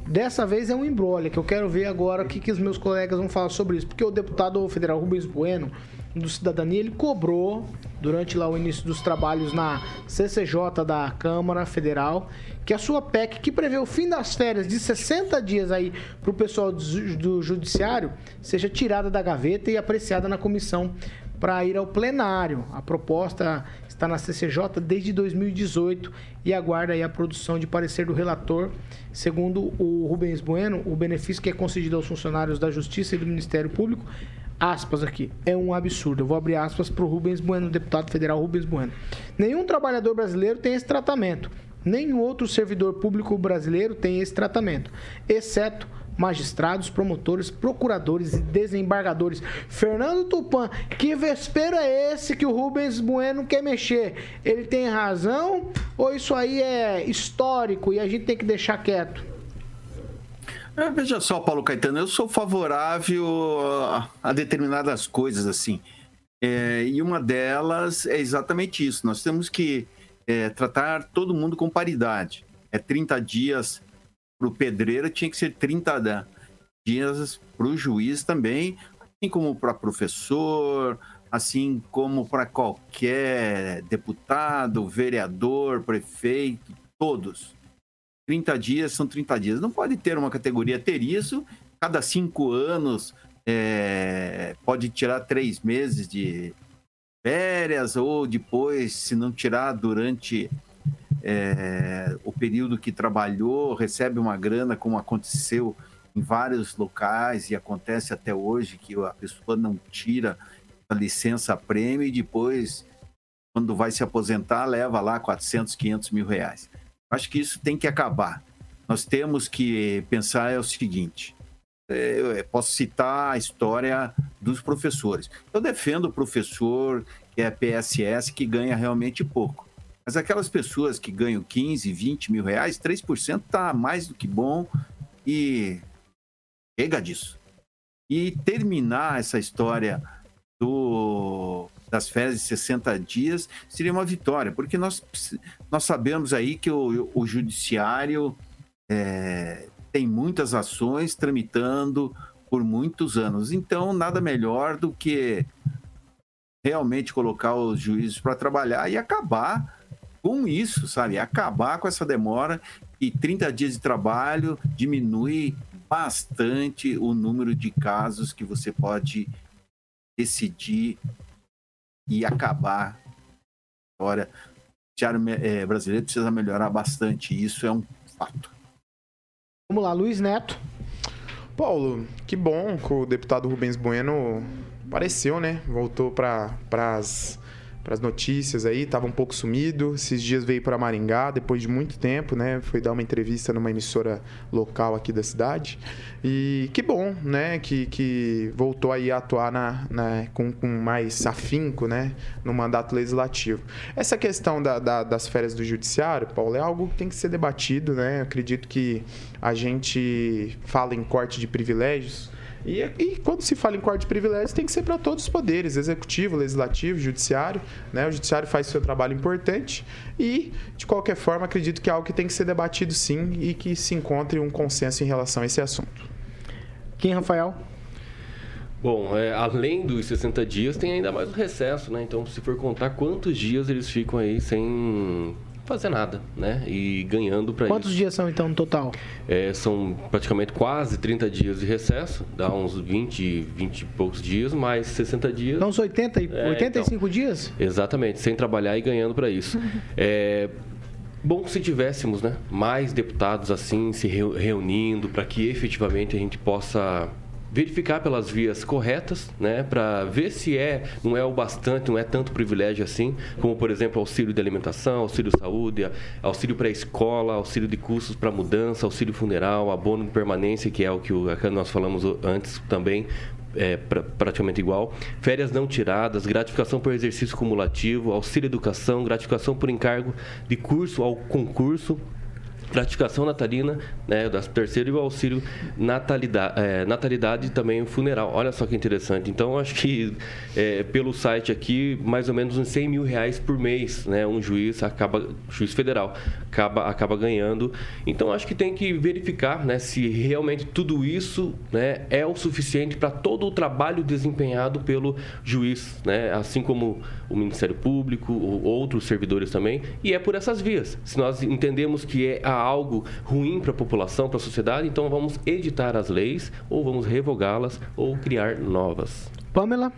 Dessa vez é um embrolho, que eu quero ver agora o que, que os meus colegas vão falar sobre isso. Porque o deputado federal Rubens Bueno, do Cidadania, ele cobrou, durante lá o início dos trabalhos na CCJ da Câmara Federal, que a sua PEC, que prevê o fim das férias de 60 dias aí para o pessoal do do Judiciário, seja tirada da gaveta e apreciada na comissão para ir ao plenário. A proposta está na CCJ desde 2018 e aguarda aí a produção de parecer do relator. Segundo o Rubens Bueno, o benefício que é concedido aos funcionários da Justiça e do Ministério Público, aspas aqui, é um absurdo. Eu vou abrir aspas para o Rubens Bueno, deputado federal Rubens Bueno. Nenhum trabalhador brasileiro tem esse tratamento. Nenhum outro servidor público brasileiro tem esse tratamento, exceto magistrados, promotores, procuradores e desembargadores. Fernando Tupan, que vespeiro é esse que o Rubens Bueno quer mexer? Ele tem razão ou isso aí é histórico e a gente tem que deixar quieto? É, Veja só, Paulo Caetano, eu sou favorável a, a determinadas coisas assim. É, e uma delas é exatamente isso. Nós temos que é, tratar todo mundo com paridade. É 30 dias para o pedreiro, tinha que ser 30 da- dias para o juiz também, assim como para professor, assim como para qualquer deputado, vereador, prefeito, todos. 30 dias são 30 dias. Não pode ter uma categoria ter isso. Cada cinco anos é, pode tirar três meses de férias ou depois, se não tirar durante é, o período que trabalhou, recebe uma grana, como aconteceu em vários locais e acontece até hoje, que a pessoa não tira a licença prêmio e depois, quando vai se aposentar, leva lá 400, 500 mil reais. Acho que isso tem que acabar. Nós temos que pensar é o seguinte. Eu posso citar a história dos professores. Eu defendo o professor que é PSS que ganha realmente pouco. Mas aquelas pessoas que ganham 15, 20 mil reais, 3% está mais do que bom e chega disso. E terminar essa história do, das férias de 60 dias seria uma vitória, porque nós, nós sabemos aí que o, o judiciário é, tem muitas ações tramitando por muitos anos. Então, nada melhor do que realmente colocar os juízes para trabalhar e acabar com isso, sabe? Acabar com essa demora e 30 dias de trabalho diminui bastante o número de casos que você pode decidir e acabar. Agora, o judiciário eh, brasileiro precisa melhorar bastante, isso é um fato. Vamos lá, Luiz Neto. Paulo, que bom que o deputado Rubens Bueno apareceu, né? Voltou para as para as notícias aí, estava um pouco sumido. Esses dias veio para Maringá, depois de muito tempo, né? Foi dar uma entrevista numa emissora local aqui da cidade. E que bom, né? Que, que voltou aí a atuar na, na, com, com mais afinco, né? No mandato legislativo. Essa questão da, da, das férias do judiciário, Paulo, é algo que tem que ser debatido, né? Eu acredito que a gente fala em corte de privilégios. E, e, quando se fala em corte de privilégios, tem que ser para todos os poderes, executivo, legislativo, judiciário. Né? O judiciário faz seu trabalho importante e, de qualquer forma, acredito que é algo que tem que ser debatido sim e que se encontre um consenso em relação a esse assunto. Quem, Rafael? Bom, é, além dos 60 dias, tem ainda mais o recesso, né? Então, se for contar quantos dias eles ficam aí sem fazer nada, né? E ganhando para isso. Quantos dias são então no total? É, são praticamente quase 30 dias de recesso, dá uns 20, 20 e poucos dias, mais 60 dias. Então, uns 80, e- É, 85 então. dias? Exatamente, sem trabalhar e ganhando para isso. é bom se tivéssemos né, mais deputados assim se reu- reunindo para que efetivamente a gente possa verificar pelas vias corretas, né, para ver se é, não é o bastante, não é tanto privilégio assim, como por exemplo auxílio de alimentação, auxílio saúde, auxílio para escola, auxílio de custos para mudança, auxílio funeral, abono de permanência, que é o que que nós falamos antes também, é, pra- praticamente igual. Férias não tiradas, gratificação por exercício cumulativo, auxílio educação, gratificação por encargo de curso ao concurso, gratificação natalina, né, da terceiro e o auxílio natalidade, é, natalidade também o funeral. Olha só que interessante. Então, acho que é, pelo site aqui, mais ou menos uns 100 mil reais por mês, né, um juiz acaba, juiz federal, acaba, acaba ganhando. Então, acho que tem que verificar, né, se realmente tudo isso, né, é o suficiente para todo o trabalho desempenhado pelo juiz, né, assim como o Ministério Público, ou outros servidores também, e é por essas vias. Se nós entendemos que é algo ruim para a população, para a sociedade, então vamos editar as leis, ou vamos revogá-las, ou criar novas. Pamela?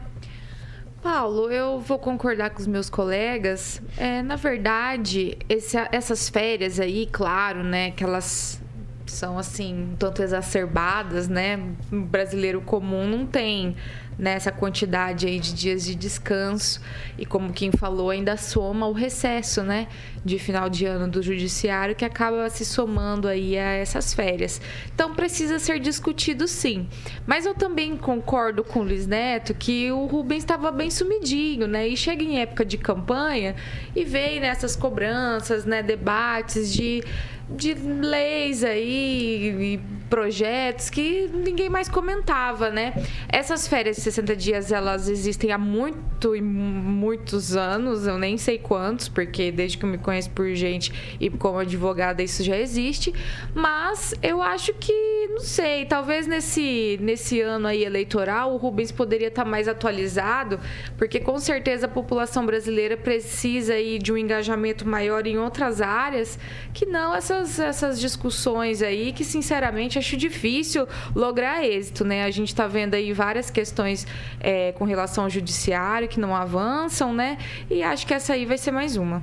Paulo, eu vou concordar com os meus colegas. É, na verdade, esse- essas férias aí, claro, né, que elas são assim, um tanto exacerbadas, né? O brasileiro comum não tem né, essa quantidade aí de dias de descanso e como quem falou ainda soma o recesso, né, de final de ano do judiciário que acaba se somando aí a essas férias. Então precisa ser discutido sim. Mas eu também concordo com o Luiz Neto que o Rubens estava bem sumidinho, né? E chega em época de campanha e vem nessas cobranças, né, debates de de leis aí e projetos que ninguém mais comentava, né? Essas férias de 60 dias, elas existem há muito e muitos anos, eu nem sei quantos, porque desde que eu me conheço por gente e como advogada isso já existe, mas eu acho que, não sei, talvez nesse, nesse ano aí eleitoral o Rubens poderia estar mais atualizado, porque com certeza a população brasileira precisa aí de um engajamento maior em outras áreas, que não essas, essas discussões aí, que sinceramente acho difícil lograr êxito, né? A gente está vendo aí várias questões é, com relação ao judiciário que não avançam, né? E acho que essa aí vai ser mais uma.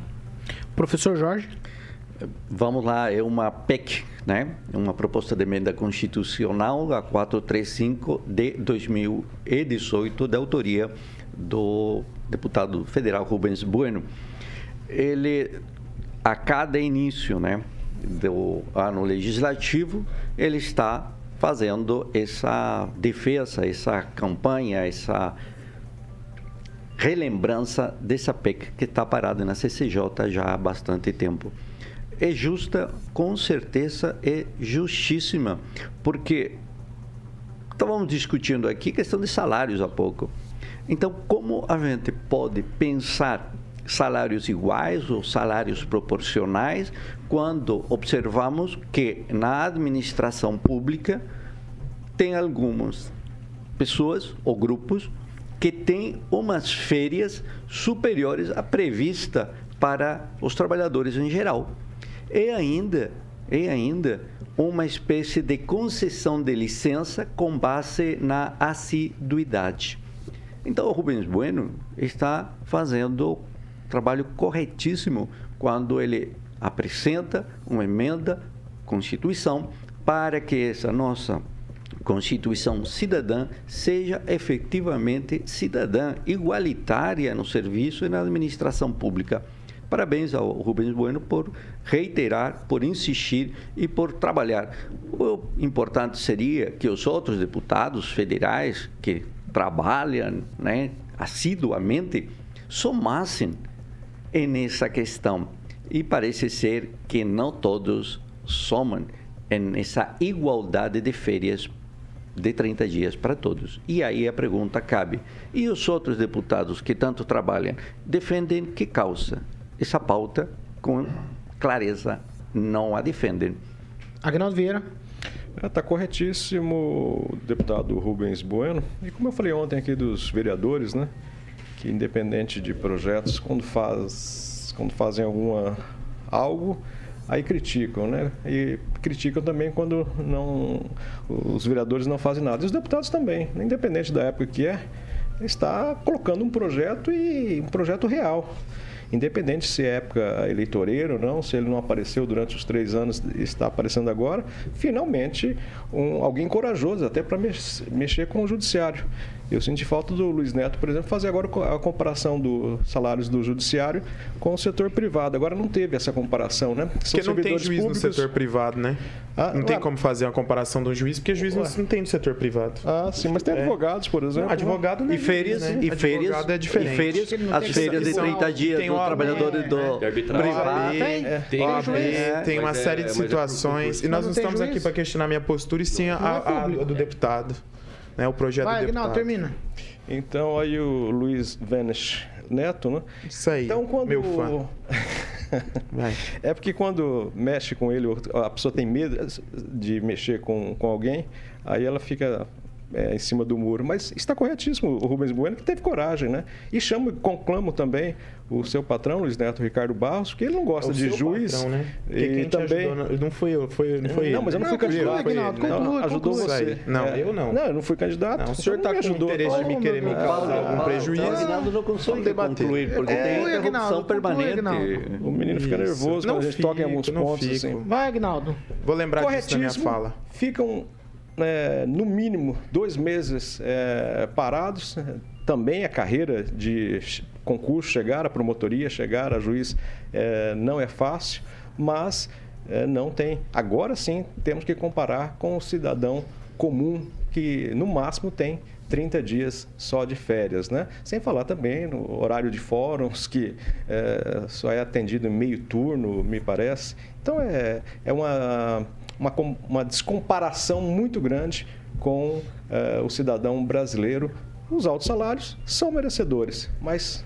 Professor Jorge? Vamos lá, é uma PEC, né? Uma proposta de emenda constitucional, a 435 de 2018, da autoria do deputado federal Rubens Bueno. Ele, a cada início, né, do ano legislativo, ele está fazendo essa defesa, essa campanha, essa relembrança dessa PEC que está parada na CCJ já há bastante tempo. É justa, com certeza é justíssima, porque estávamos discutindo aqui questão de salários há pouco. Então, como a gente pode pensar salários iguais ou salários proporcionais quando observamos que na administração pública tem algumas pessoas ou grupos que têm umas férias superiores à prevista para os trabalhadores em geral. E ainda, e ainda uma espécie de concessão de licença com base na assiduidade. Então, o Rubens Bueno está fazendo trabalho corretíssimo quando ele apresenta uma emenda Constituição para que essa nossa Constituição cidadã seja efetivamente cidadã, igualitária no serviço e na administração pública. Parabéns ao Rubens Bueno por reiterar, por insistir e por trabalhar. O importante seria que os outros deputados federais que trabalham né, assiduamente somassem nessa questão. E parece ser que não todos somam nessa igualdade de férias de 30 dias para todos. E aí a pergunta cabe: e os outros deputados que tanto trabalham defendem que causa? Essa pauta, com clareza, não a defendem. Agnaldo Vieira. Está corretíssimo o deputado Rubens Bueno. E como eu falei ontem aqui dos vereadores, né? Que independente de projetos, quando, faz, quando fazem alguma algo, aí criticam, né? E criticam também quando não, os vereadores não fazem nada. E os deputados também, independente da época que é, está colocando um projeto e um projeto real independente se é época eleitoreira ou não, se ele não apareceu durante os três anos e está aparecendo agora, finalmente um, alguém corajoso até para mexer com o judiciário. Eu senti falta do Luiz Neto, por exemplo, fazer agora a comparação dos salários do judiciário com o setor privado. Agora não teve essa comparação, né? São porque não tem juiz públicos... no setor privado, né? Ah, não tem como fazer uma comparação de um juiz, porque juiz não tem no setor privado. Ah, sim, mas tem é. advogados, por exemplo. Não, advogado não é E férias, né? e férias, é diferente. E férias, as férias de 30 dias tem do trabalhador é, do privado. Tem, tem, tem, tem uma série de situações. E nós não estamos aqui para questionar minha postura, e sim a do deputado. Né, o projeto Vai, do deputado. Não, termina. Então aí o Luiz Venes Neto, né? Isso aí, então, quando... meu fã. é porque quando mexe com ele, a pessoa tem medo de mexer com, com alguém, aí ela fica é, em cima do muro. Mas está corretíssimo o Rubens Bueno, que teve coragem, né? E chamo, conclamo também o seu patrão, Luiz Neto Ricardo Barros, porque ele não gosta o de juiz. Patrão, né? E quem também ajudou, não foi eu, foi, não foi Não, ele. mas eu não, fui candidato. Foi não, ajudou conclui. você. Não, é, eu não. Não, eu não fui candidato. Não, o senhor está com ajudou. interesse de me querer me causar algum prejuízo. O Aguinaldo não consegue concluir, porque é, tem interrupção permanente. O menino fica nervoso quando a gente toca em alguns pontos. Assim. Vai, Aguinaldo. Vou lembrar disso na minha fala. Ficam é, no mínimo dois meses é, parados. Também a carreira de concurso chegar, a promotoria chegar, a juiz é, não é fácil, mas é, não tem. Agora sim temos que comparar com o cidadão comum que no máximo tem 30 dias só de férias, né? Sem falar também no horário de fóruns, que é, só é atendido em meio turno, me parece. Então é, é uma uma, uma descomparação muito grande com uh, o cidadão brasileiro. Os altos salários são merecedores, mas,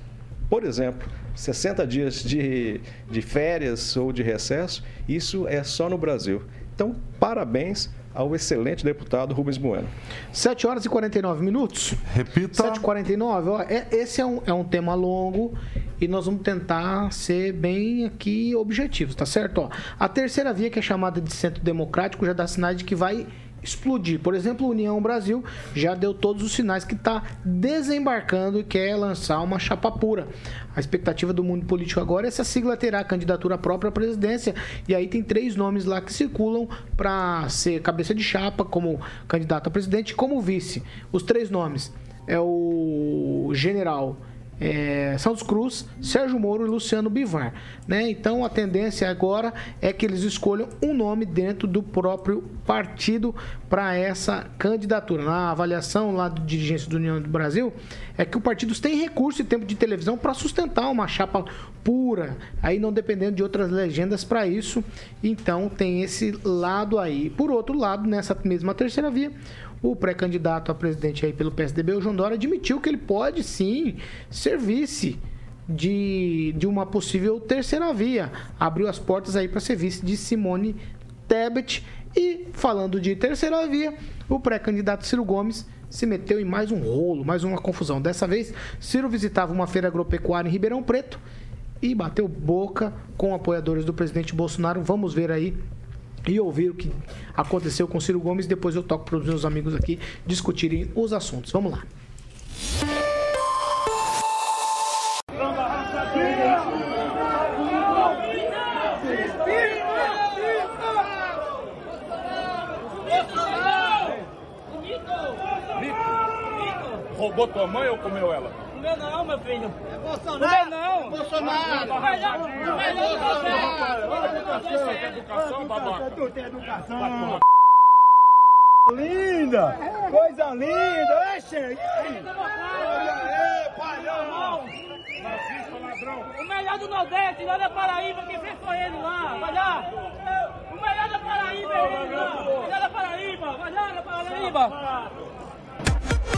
por exemplo, 60 dias de, de férias ou de recesso, isso é só no Brasil. Então, parabéns ao excelente deputado Rubens Bueno. 7 horas e 49 minutos. Repita. 7h49. É, esse é um, é um tema longo e nós vamos tentar ser bem aqui objetivos, tá certo? Ó, a terceira via, que é chamada de centro democrático, já dá sinais de que vai explodir. Por exemplo, a União Brasil já deu todos os sinais que está desembarcando e quer lançar uma chapa pura. A expectativa do mundo político agora é se a sigla terá candidatura própria à presidência. E aí tem três nomes lá que circulam para ser cabeça de chapa como candidato a presidente e como vice. Os três nomes é o general é, Santos Cruz, Sérgio Moro e Luciano Bivar. Né? Então a tendência agora é que eles escolham um nome dentro do próprio partido para essa candidatura. Na avaliação lá do dirigência do União do Brasil, é que o partido tem recurso e tempo de televisão para sustentar uma chapa pura, aí não dependendo de outras legendas para isso. Então tem esse lado aí. Por outro lado, nessa mesma terceira via, o pré-candidato a presidente aí pelo PSDB, o João Dória, admitiu que ele pode sim ser vice de, de uma possível terceira via. Abriu as portas aí para ser vice de Simone Tebet. E falando de terceira via, o pré-candidato Ciro Gomes se meteu em mais um rolo, mais uma confusão. Dessa vez, Ciro visitava uma feira agropecuária em Ribeirão Preto e bateu boca com apoiadores do presidente Bolsonaro. Vamos ver aí e ouvir o que aconteceu com Ciro Gomes. Depois eu toco para os meus amigos aqui discutirem os assuntos. Vamos lá. Roubou tua mãe ou comeu ela? Comeu não, meu filho. É Bolsonaro. Comeu não. É Bolsonaro. O melhor, o melhor Bolsonaro. Olha a educação, tem educação, babaca. Tu tem educação. Linda! Coisa linda! É, chegue! Olha palhão! Nazista, ladrão! O melhor do Nordeste, lá da Paraíba, quem fez foi ele lá, vai lá! O melhor da Paraíba é ele lá! O melhor da Paraíba, vai lá da Paraíba!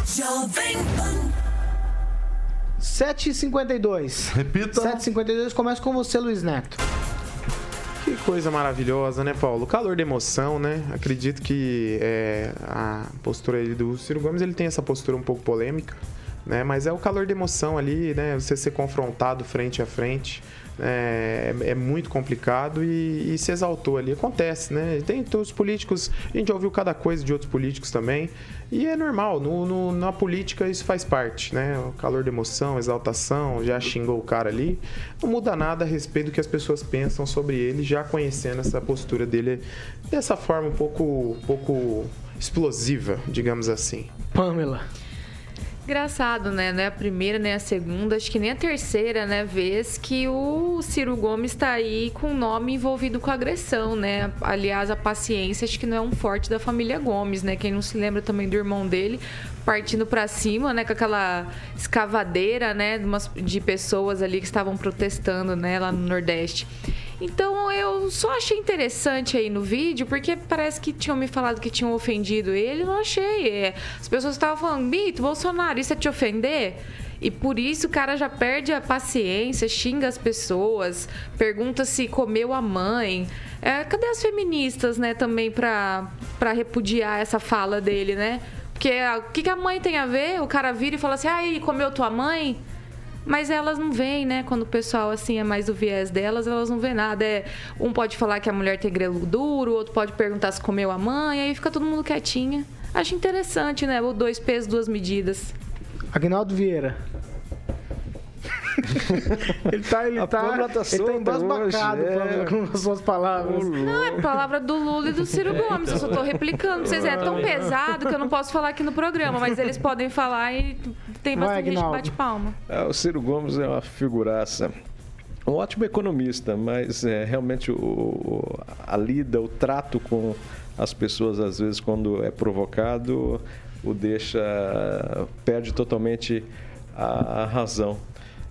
Jovem Pan. 7h52. Repita. 7h52, começa com você, Luiz Neto. Que coisa maravilhosa, né, Paulo? Calor de emoção, né? Acredito que é, a postura do Ciro Gomes, ele tem essa postura um pouco polêmica, né? Mas é o calor de emoção ali, né? Você ser confrontado frente a frente. É, é muito complicado e, e, se exaltou ali. Acontece, né? Tem os políticos, a gente ouviu cada coisa de outros políticos também, e é normal, no, no, na política isso faz parte, né? O calor de emoção, exaltação, já xingou o cara ali. Não muda nada a respeito do que as pessoas pensam sobre ele, já conhecendo essa postura dele dessa forma um pouco, um pouco explosiva, digamos assim. Pamela. Engraçado, né? Não é a primeira, nem a segunda, acho que nem a terceira, né? Vez que o Ciro Gomes está aí com o nome envolvido com agressão, né? Aliás, a paciência acho que não é um forte da família Gomes, né? Quem não se lembra também do irmão dele partindo para cima, né? Com aquela escavadeira, né? De, pessoas ali que estavam protestando, né? Lá no Nordeste. Então eu só achei interessante aí no vídeo, porque parece que tinham me falado que tinham ofendido ele, não achei. É, as pessoas estavam falando, Mito, Bolsonaro, isso é te ofender? E por isso o cara já perde a paciência, xinga as pessoas, pergunta se comeu a mãe. É, cadê as feministas, né, também pra, pra repudiar essa fala dele, né? Porque o que, que a mãe tem a ver? O cara vira e fala assim, ai, comeu tua mãe? Mas elas não veem, né? Quando o pessoal, assim, é mais do viés delas, elas não vêem nada. É, um pode falar que a mulher tem grelo duro, o outro pode perguntar se comeu a mãe, aí fica todo mundo quietinha. Acho interessante, né? O dois pesos, duas medidas. Agnaldo Vieira. ele tá, ele A tá, tá ele tá embasbacado hoje, é. com as suas palavras. Não, é palavra do Lula e do Ciro Gomes. Eu só tô replicando. Vocês é tão pesado que eu não posso falar aqui no programa, mas eles podem falar e tem Vai, bastante gente que Aguinaldo. bate palma. É, o Ciro Gomes é uma figuraça. Um ótimo economista, mas é, realmente o- a lida, o trato com as pessoas, às vezes, quando é provocado, o deixa. perde totalmente a, a razão.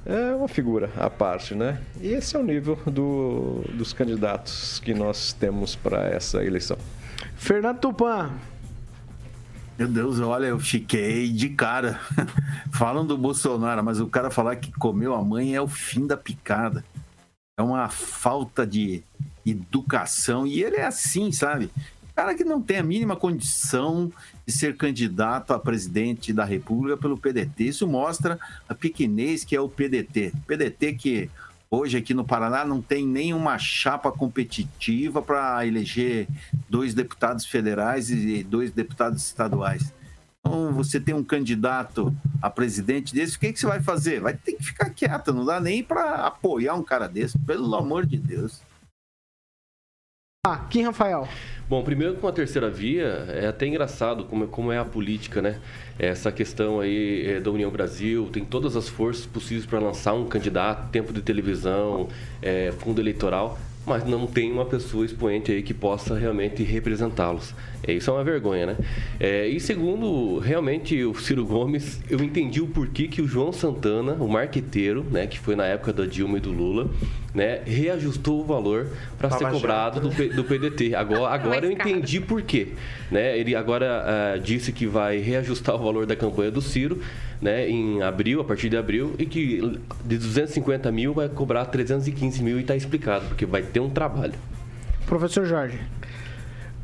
É uma figura à parte, né? E esse é o nível do- dos candidatos que nós temos para essa eleição. Fernando Tupan. Meu Deus, olha, eu fiquei de cara. Falam do Bolsonaro, mas o cara falar que comeu a mãe é o fim da picada. É uma falta de educação. E ele é assim, sabe? Cara que não tem a mínima condição de ser candidato a presidente da República pelo PDT. Isso mostra a pequenez que é o PDT. PDT que hoje aqui no Paraná não tem nenhuma chapa competitiva para eleger dois deputados federais e dois deputados estaduais. Então, você tem um candidato a presidente desse, o que, que você vai fazer? Vai ter que ficar quieto, não dá nem para apoiar um cara desse, pelo amor de Deus. Ah, Kim Rafael. Bom, primeiro com a terceira via, é até engraçado como, como é a política, né? Essa questão aí é, da União Brasil, tem todas as forças possíveis para lançar um candidato, tempo de televisão, é, fundo eleitoral, mas não tem uma pessoa expoente aí que possa realmente representá-los. É, isso é uma vergonha, né? É, e segundo, realmente o Ciro Gomes, eu entendi o porquê que o João Santana, o marqueteiro, né, que foi na época da Dilma e do Lula, né, reajustou o valor para ser cobrado do, do PDT. Agora, agora eu entendi por quê. Né? Ele agora ah, disse que vai reajustar o valor da campanha do Ciro né, em abril, a partir de abril, e que de 250 mil vai cobrar 315 mil e está explicado, porque vai ter um trabalho. Professor Jorge.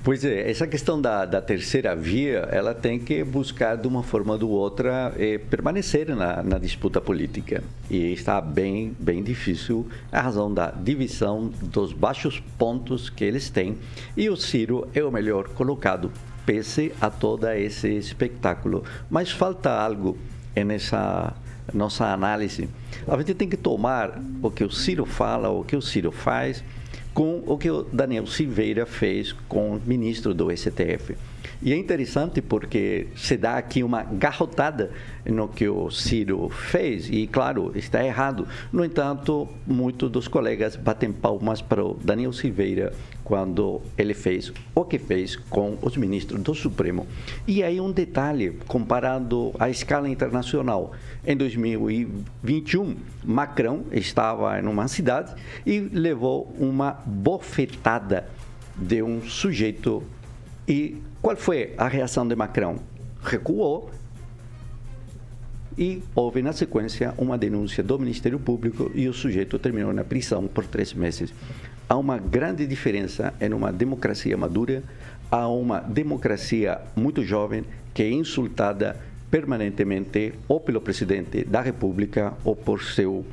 Pois é, essa questão da, da terceira via, ela tem que buscar de uma forma ou de outra eh, permanecer na, na disputa política. E está bem, bem difícil a razão da divisão dos baixos pontos que eles têm. E o Ciro é o melhor colocado, pese a todo esse espetáculo. Mas falta algo nessa nossa análise. A gente tem que tomar o que o Ciro fala, o que o Ciro faz, com o que o Daniel Silveira fez com o ministro do STF. E é interessante porque se dá aqui uma garrotada no que o Ciro fez, e claro, está errado. No entanto, muitos dos colegas batem palmas para o Daniel Silveira quando ele fez o que fez com os ministros do Supremo. E aí um detalhe, comparado à escala internacional. Em 2021, Macron estava em uma cidade e levou uma bofetada de um sujeito. E qual foi a reação de Macron? Recuou e houve na sequência uma denúncia do Ministério Público e o sujeito terminou na prisão por três meses. há uma grande diferença em uma democracia madura a uma democracia muito jovem que é insultada permanentemente ou pelo presidente da República ou por seu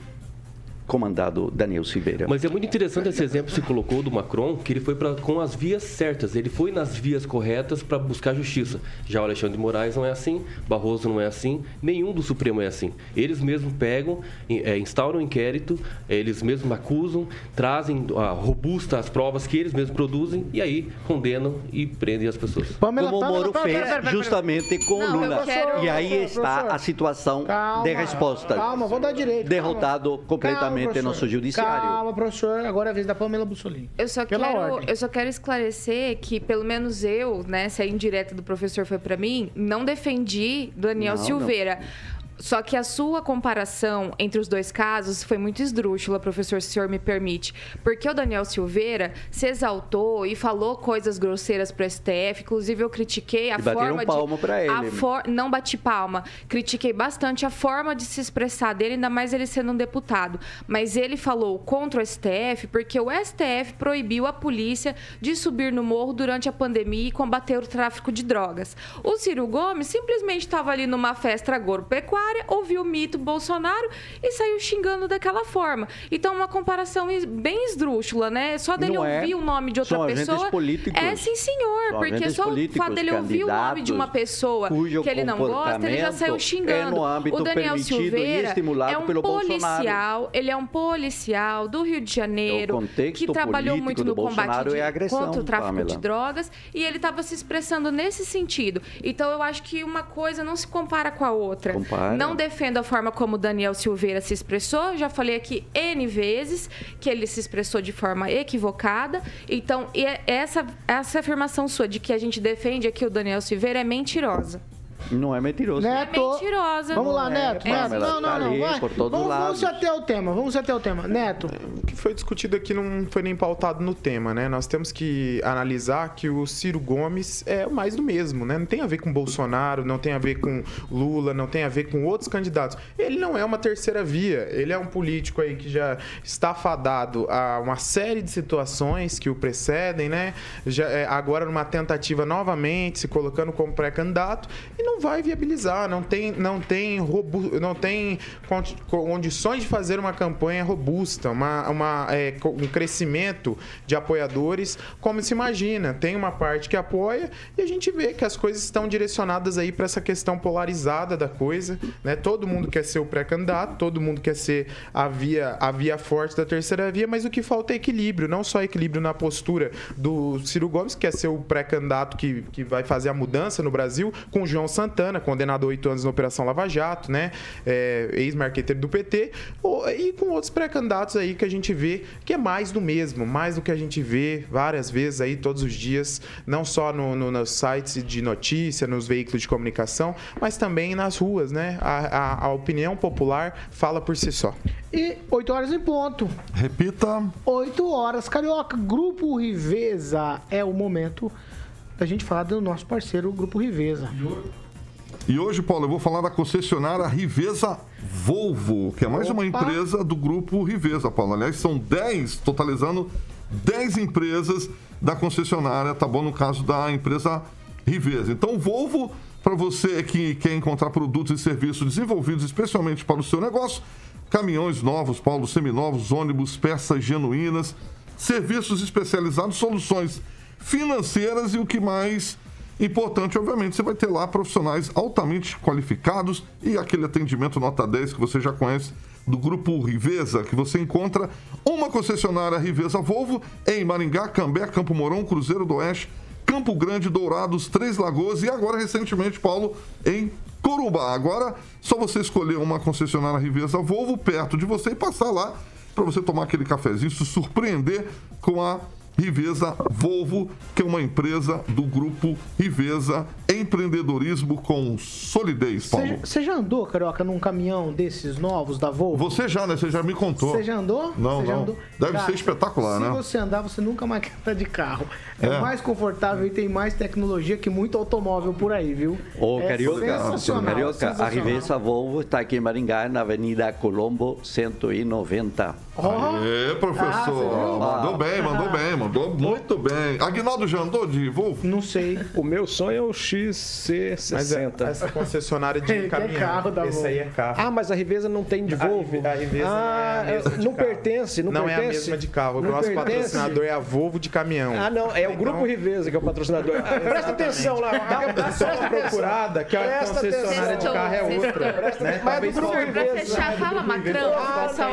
comandado Daniel Silveira. Mas é muito interessante esse exemplo que você colocou do Macron, que ele foi pra, com as vias certas, ele foi nas vias corretas para buscar justiça. Já o Alexandre de Moraes não é assim, Barroso não é assim, nenhum do Supremo é assim. Eles mesmos pegam, é, instauram um inquérito, eles mesmos acusam, trazem a, robusta as provas que eles mesmos produzem e aí condenam e prendem as pessoas. Como o Moro fez justamente com Não, eu Lula. quero- E aí está professor. a situação Calma, de resposta. Calma, vou dar direito. Derrotado calma. completamente Calma, nosso professor. judiciário. Calma, professor. Agora é a vez da Pamela Bussolini. Eu só, Pela quero, ordem. eu só quero esclarecer que, pelo menos eu, né, se a indireta do professor foi pra mim, não defendi Daniel Não, Silveira. Só que a sua comparação entre os dois casos foi muito esdrúxula, professor, se o senhor me permite. Porque o Daniel Silveira se exaltou e falou coisas grosseiras pro STF. Inclusive, eu critiquei a E forma palma de. pra ele. a for- Não bati palma. Critiquei bastante a forma de se expressar dele, ainda mais ele sendo um deputado. Mas ele falou contra o STF porque o STF proibiu a polícia de subir no morro durante a pandemia e combater o tráfico de drogas. O Ciro Gomes simplesmente estava ali numa festa agropecuária, ouviu o mito Bolsonaro e saiu xingando daquela forma. Então, uma comparação bem esdrúxula, né? Só dele Não é. ouvir o nome de outra São pessoa. políticos. É sim, senhor. São porque só o fato dele ouvir o nome de uma pessoa que ele não gosta, ele já saiu comportamento xingando. é o Daniel Silveira é um policial, Bolsonaro. ele é um policial do Rio de Janeiro contexto que trabalhou muito no combate de- é agressão, contra o tráfico Pamela. de drogas e ele estava se expressando nesse sentido. Então eu acho que uma coisa não se compara com a outra. Compara. Não defendo a forma como Daniel Silveira se expressou, já falei aqui N vezes que ele se expressou de forma equivocada. Então, é- essa, essa afirmação sua de que a gente defende aqui o Daniel Silveira é mentirosa. Não é mentiroso. Neto. É mentirosa. Vamos lá, Não é, Neto. Neto. Pamela, Não, não, tá não. Vai. por todos Vamos, vamos lados. se até o tema. Vamos até o tema. Neto. O que foi discutido aqui não foi nem pautado no tema, né? Nós temos que analisar que o Ciro Gomes é o mais do mesmo, né? Não tem a ver com Bolsonaro, não tem a ver com Lula, não tem a ver com outros candidatos. Ele não é uma terceira via, ele é um político aí que já está fadado a uma série de situações que o precedem, né? Já, é, agora numa tentativa novamente, se colocando como pré-candidato e não vai viabilizar, não tem, não tem, robu, não tem condi- condições de fazer uma campanha robusta, uma, uma, é, um crescimento de apoiadores como se imagina. Tem uma parte que apoia e a gente vê que as coisas estão direcionadas aí para essa questão polarizada da coisa, né? Todo mundo quer ser o pré-candidato, todo mundo quer ser a via, a via forte da terceira via, mas o que falta é equilíbrio, não só equilíbrio na postura do Ciro Gomes, que quer ser o pré-candidato que, que vai fazer a mudança no Brasil, com o João Santana, condenado a oito anos na Operação Lava Jato, né? É, Ex-marqueteiro do PT, ou- e com outros pré-candidatos aí que a gente vê que é mais do mesmo, mais do que a gente vê várias vezes aí todos os dias, não só no, no- nos sites de notícia, nos veículos de comunicação, mas também nas ruas, né? A, a- a opinião popular fala por si só. E 8 horas em ponto. Repita. 8 horas, Carioca. Grupo Riveza é o momento da gente falar do nosso parceiro, o Grupo Riveza. E hoje, Paulo, eu vou falar da concessionária Riveza Volvo, que é mais uma Opa. empresa do grupo Riveza, Paulo. Aliás, são 10, totalizando 10 empresas da concessionária, tá bom? No caso da empresa Riveza. Então, Volvo, para você que quer encontrar produtos e serviços desenvolvidos especialmente para o seu negócio, caminhões novos, Paulo, seminovos, ônibus, peças genuínas, serviços especializados, soluções financeiras e o que mais importante, obviamente, você vai ter lá profissionais altamente qualificados e aquele atendimento nota 10 que você já conhece do grupo Riveza, que você encontra uma concessionária Riveza Volvo em Maringá, Cambé, Campo Mourão, Cruzeiro do Oeste, Campo Grande, Dourados, Três Lagoas e agora recentemente, Paulo, em Corumbá. Agora, só você escolher uma concessionária Riveza Volvo perto de você e passar lá para você tomar aquele cafezinho, se surpreender com a Riveza Volvo, que é uma empresa do grupo Riveza Empreendedorismo com Solidez, Paulo. Você já andou, Carioca, num caminhão desses novos da Volvo? Você já, né? Você já me contou. Você já andou? Não, Você já não. andou? Deve Cara, ser espetacular, se né? você andar, você nunca mais quer andar de carro. É, É. mais confortável e tem mais tecnologia que muito automóvel por aí, viu? Ô, é Carioca, sensacional, Carioca, a sensacional. Riveza Volvo está aqui em Maringá, na Avenida Colombo 190. Aê, professor. Ah, mandou bem, mandou bem, mandou muito bem. Aguinaldo já andou de Volvo? Não sei. O meu sonho é o XC60. Mas é- essa concessionária de Ele quer caminhão. carro da Esse aí é carro. Ah, mas a Riveza não tem de Volvo. A Riveza ah, não é a mesma de não carro. pertence, não, Não é a pertence. mesma de carro. O Não nosso pertence. patrocinador é a Volvo de caminhão. Ah, não, é o Então- Grupo Riveza que é o patrocinador. Ah, presta atenção lá. Dá uma procurada, que a Presta concessionária de atenção. carro é outra. Sextou. Né? Mas Talvez do Grupo falte- Pra Riveza. fechar, fala Macrão, Ah, só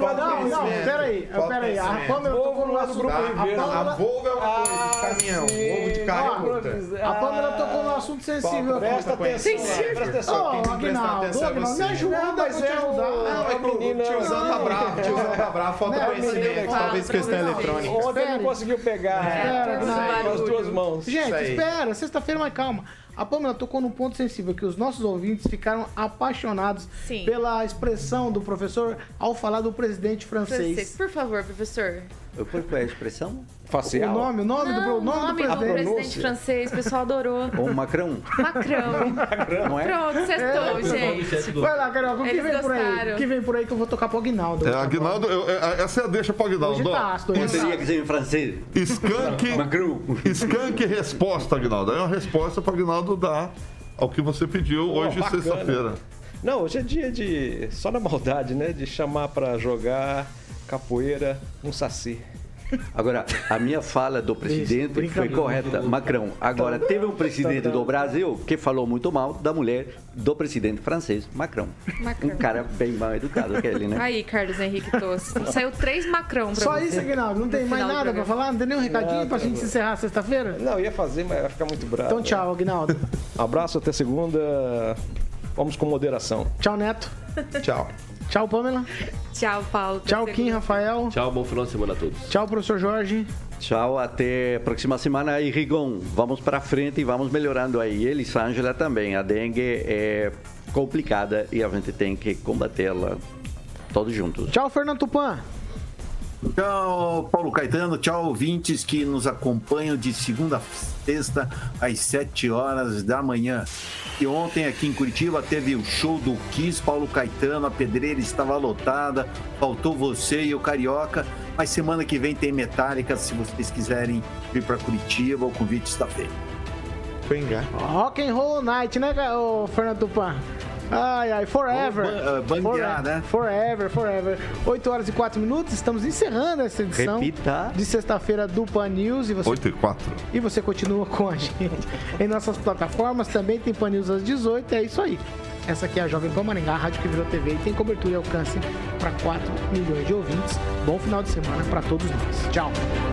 Falta não, não, peraí, peraí. A conhecimento. Pâmela tocou no assunto. Tá? A A Pâmela, Volvo é uma coisa de caminhão, Volvo de carro é outra. a Pâmela tocou no assunto sensível. aqui. Presta atenção. Sensível. Presta atenção. Prestar Aguinaldo, atenção é Aguinaldo, você. me ajuda Não, mas te é o- ajudar. Não, é que o tiozão tá bravo, o tiozão tá bravo, falta Não, conhecimento, talvez questão eletrônica. Ontem não Espere. conseguiu pegar Espera, com as duas mãos. Gente, espera, sexta-feira, mas calma. A Pâmela tocou num ponto sensível que os nossos ouvintes ficaram apaixonados Sim. pela expressão do professor ao falar do presidente francês. Francês. Por favor, professor. Qual foi a expressão? O Facial. nome, o nome, do, Não, o nome, do do presidente. presidente francês, o pessoal adorou. O Macron? Macrão. Não é? Pronto, cestou, gente. Vai lá, Carioca, o que Eles vem por aí? gostaram. O que vem por aí que eu vou tocar pro Aguinaldo? É, Aguinaldo, eu- é, essa é a deixa pro Aguinaldo. Hoje tá hoje Não teria que ser em francês. Skank, Macron. Skank resposta, Aguinaldo. É uma resposta para Aguinaldo dar ao que você pediu hoje, bacana. sexta-feira. Não, hoje é dia de. Só na maldade, né? De chamar pra jogar capoeira um saci. Agora, a minha fala do presidente foi brincadeira. correta, Macron. Agora, teve um presidente do Brasil que falou muito mal da mulher do presidente francês, Macron. Macron. Um cara bem mal educado que ele, né? Aí, Carlos Henrique Tossi. Saiu três Macrão pra Só você. isso, Aguinaldo. Não tem mais nada pra falar? Não tem nenhum recadinho Não, pra tá gente encerrar sexta-feira? Não, ia fazer, mas vai ficar muito bravo. Então tchau, Aguinaldo. Abraço, até segunda. Vamos com moderação. Tchau, Neto. Tchau. Tchau, Pamela. Tchau, Paulo. Tchau, Kim. Rafael. Tchau, bom final de semana a todos. Tchau, professor Jorge. Tchau, até a próxima semana. E Rigon, vamos para frente e vamos melhorando aí. Elisângela também. A dengue é complicada e a gente tem que combatê-la todos juntos. Tchau, Fernando Tupan. Tchau, Paulo Caetano. Tchau, ouvintes que nos acompanham de segunda a sexta, às 7 horas da manhã. E ontem aqui em Curitiba teve o show do Kiss, Paulo Caetano, a pedreira estava lotada, faltou você e o Carioca. Mas semana que vem tem Metallica, se vocês quiserem vir para Curitiba, o convite está feito. Rock and Roll Night, né, Fernando Tupan? Ai, ai, forever. Forever, né? Forever, forever. 8 horas e 4 minutos, estamos encerrando essa edição Repita. de sexta-feira do Pan News. E você 8 e 4. E você continua com a gente em nossas plataformas. Também tem Pan News às 18. É isso aí. Essa aqui é a Jovem Pan Maringá, a rádio que virou TV e tem cobertura e alcance para 4 milhões de ouvintes. Bom final de semana para todos nós. Tchau.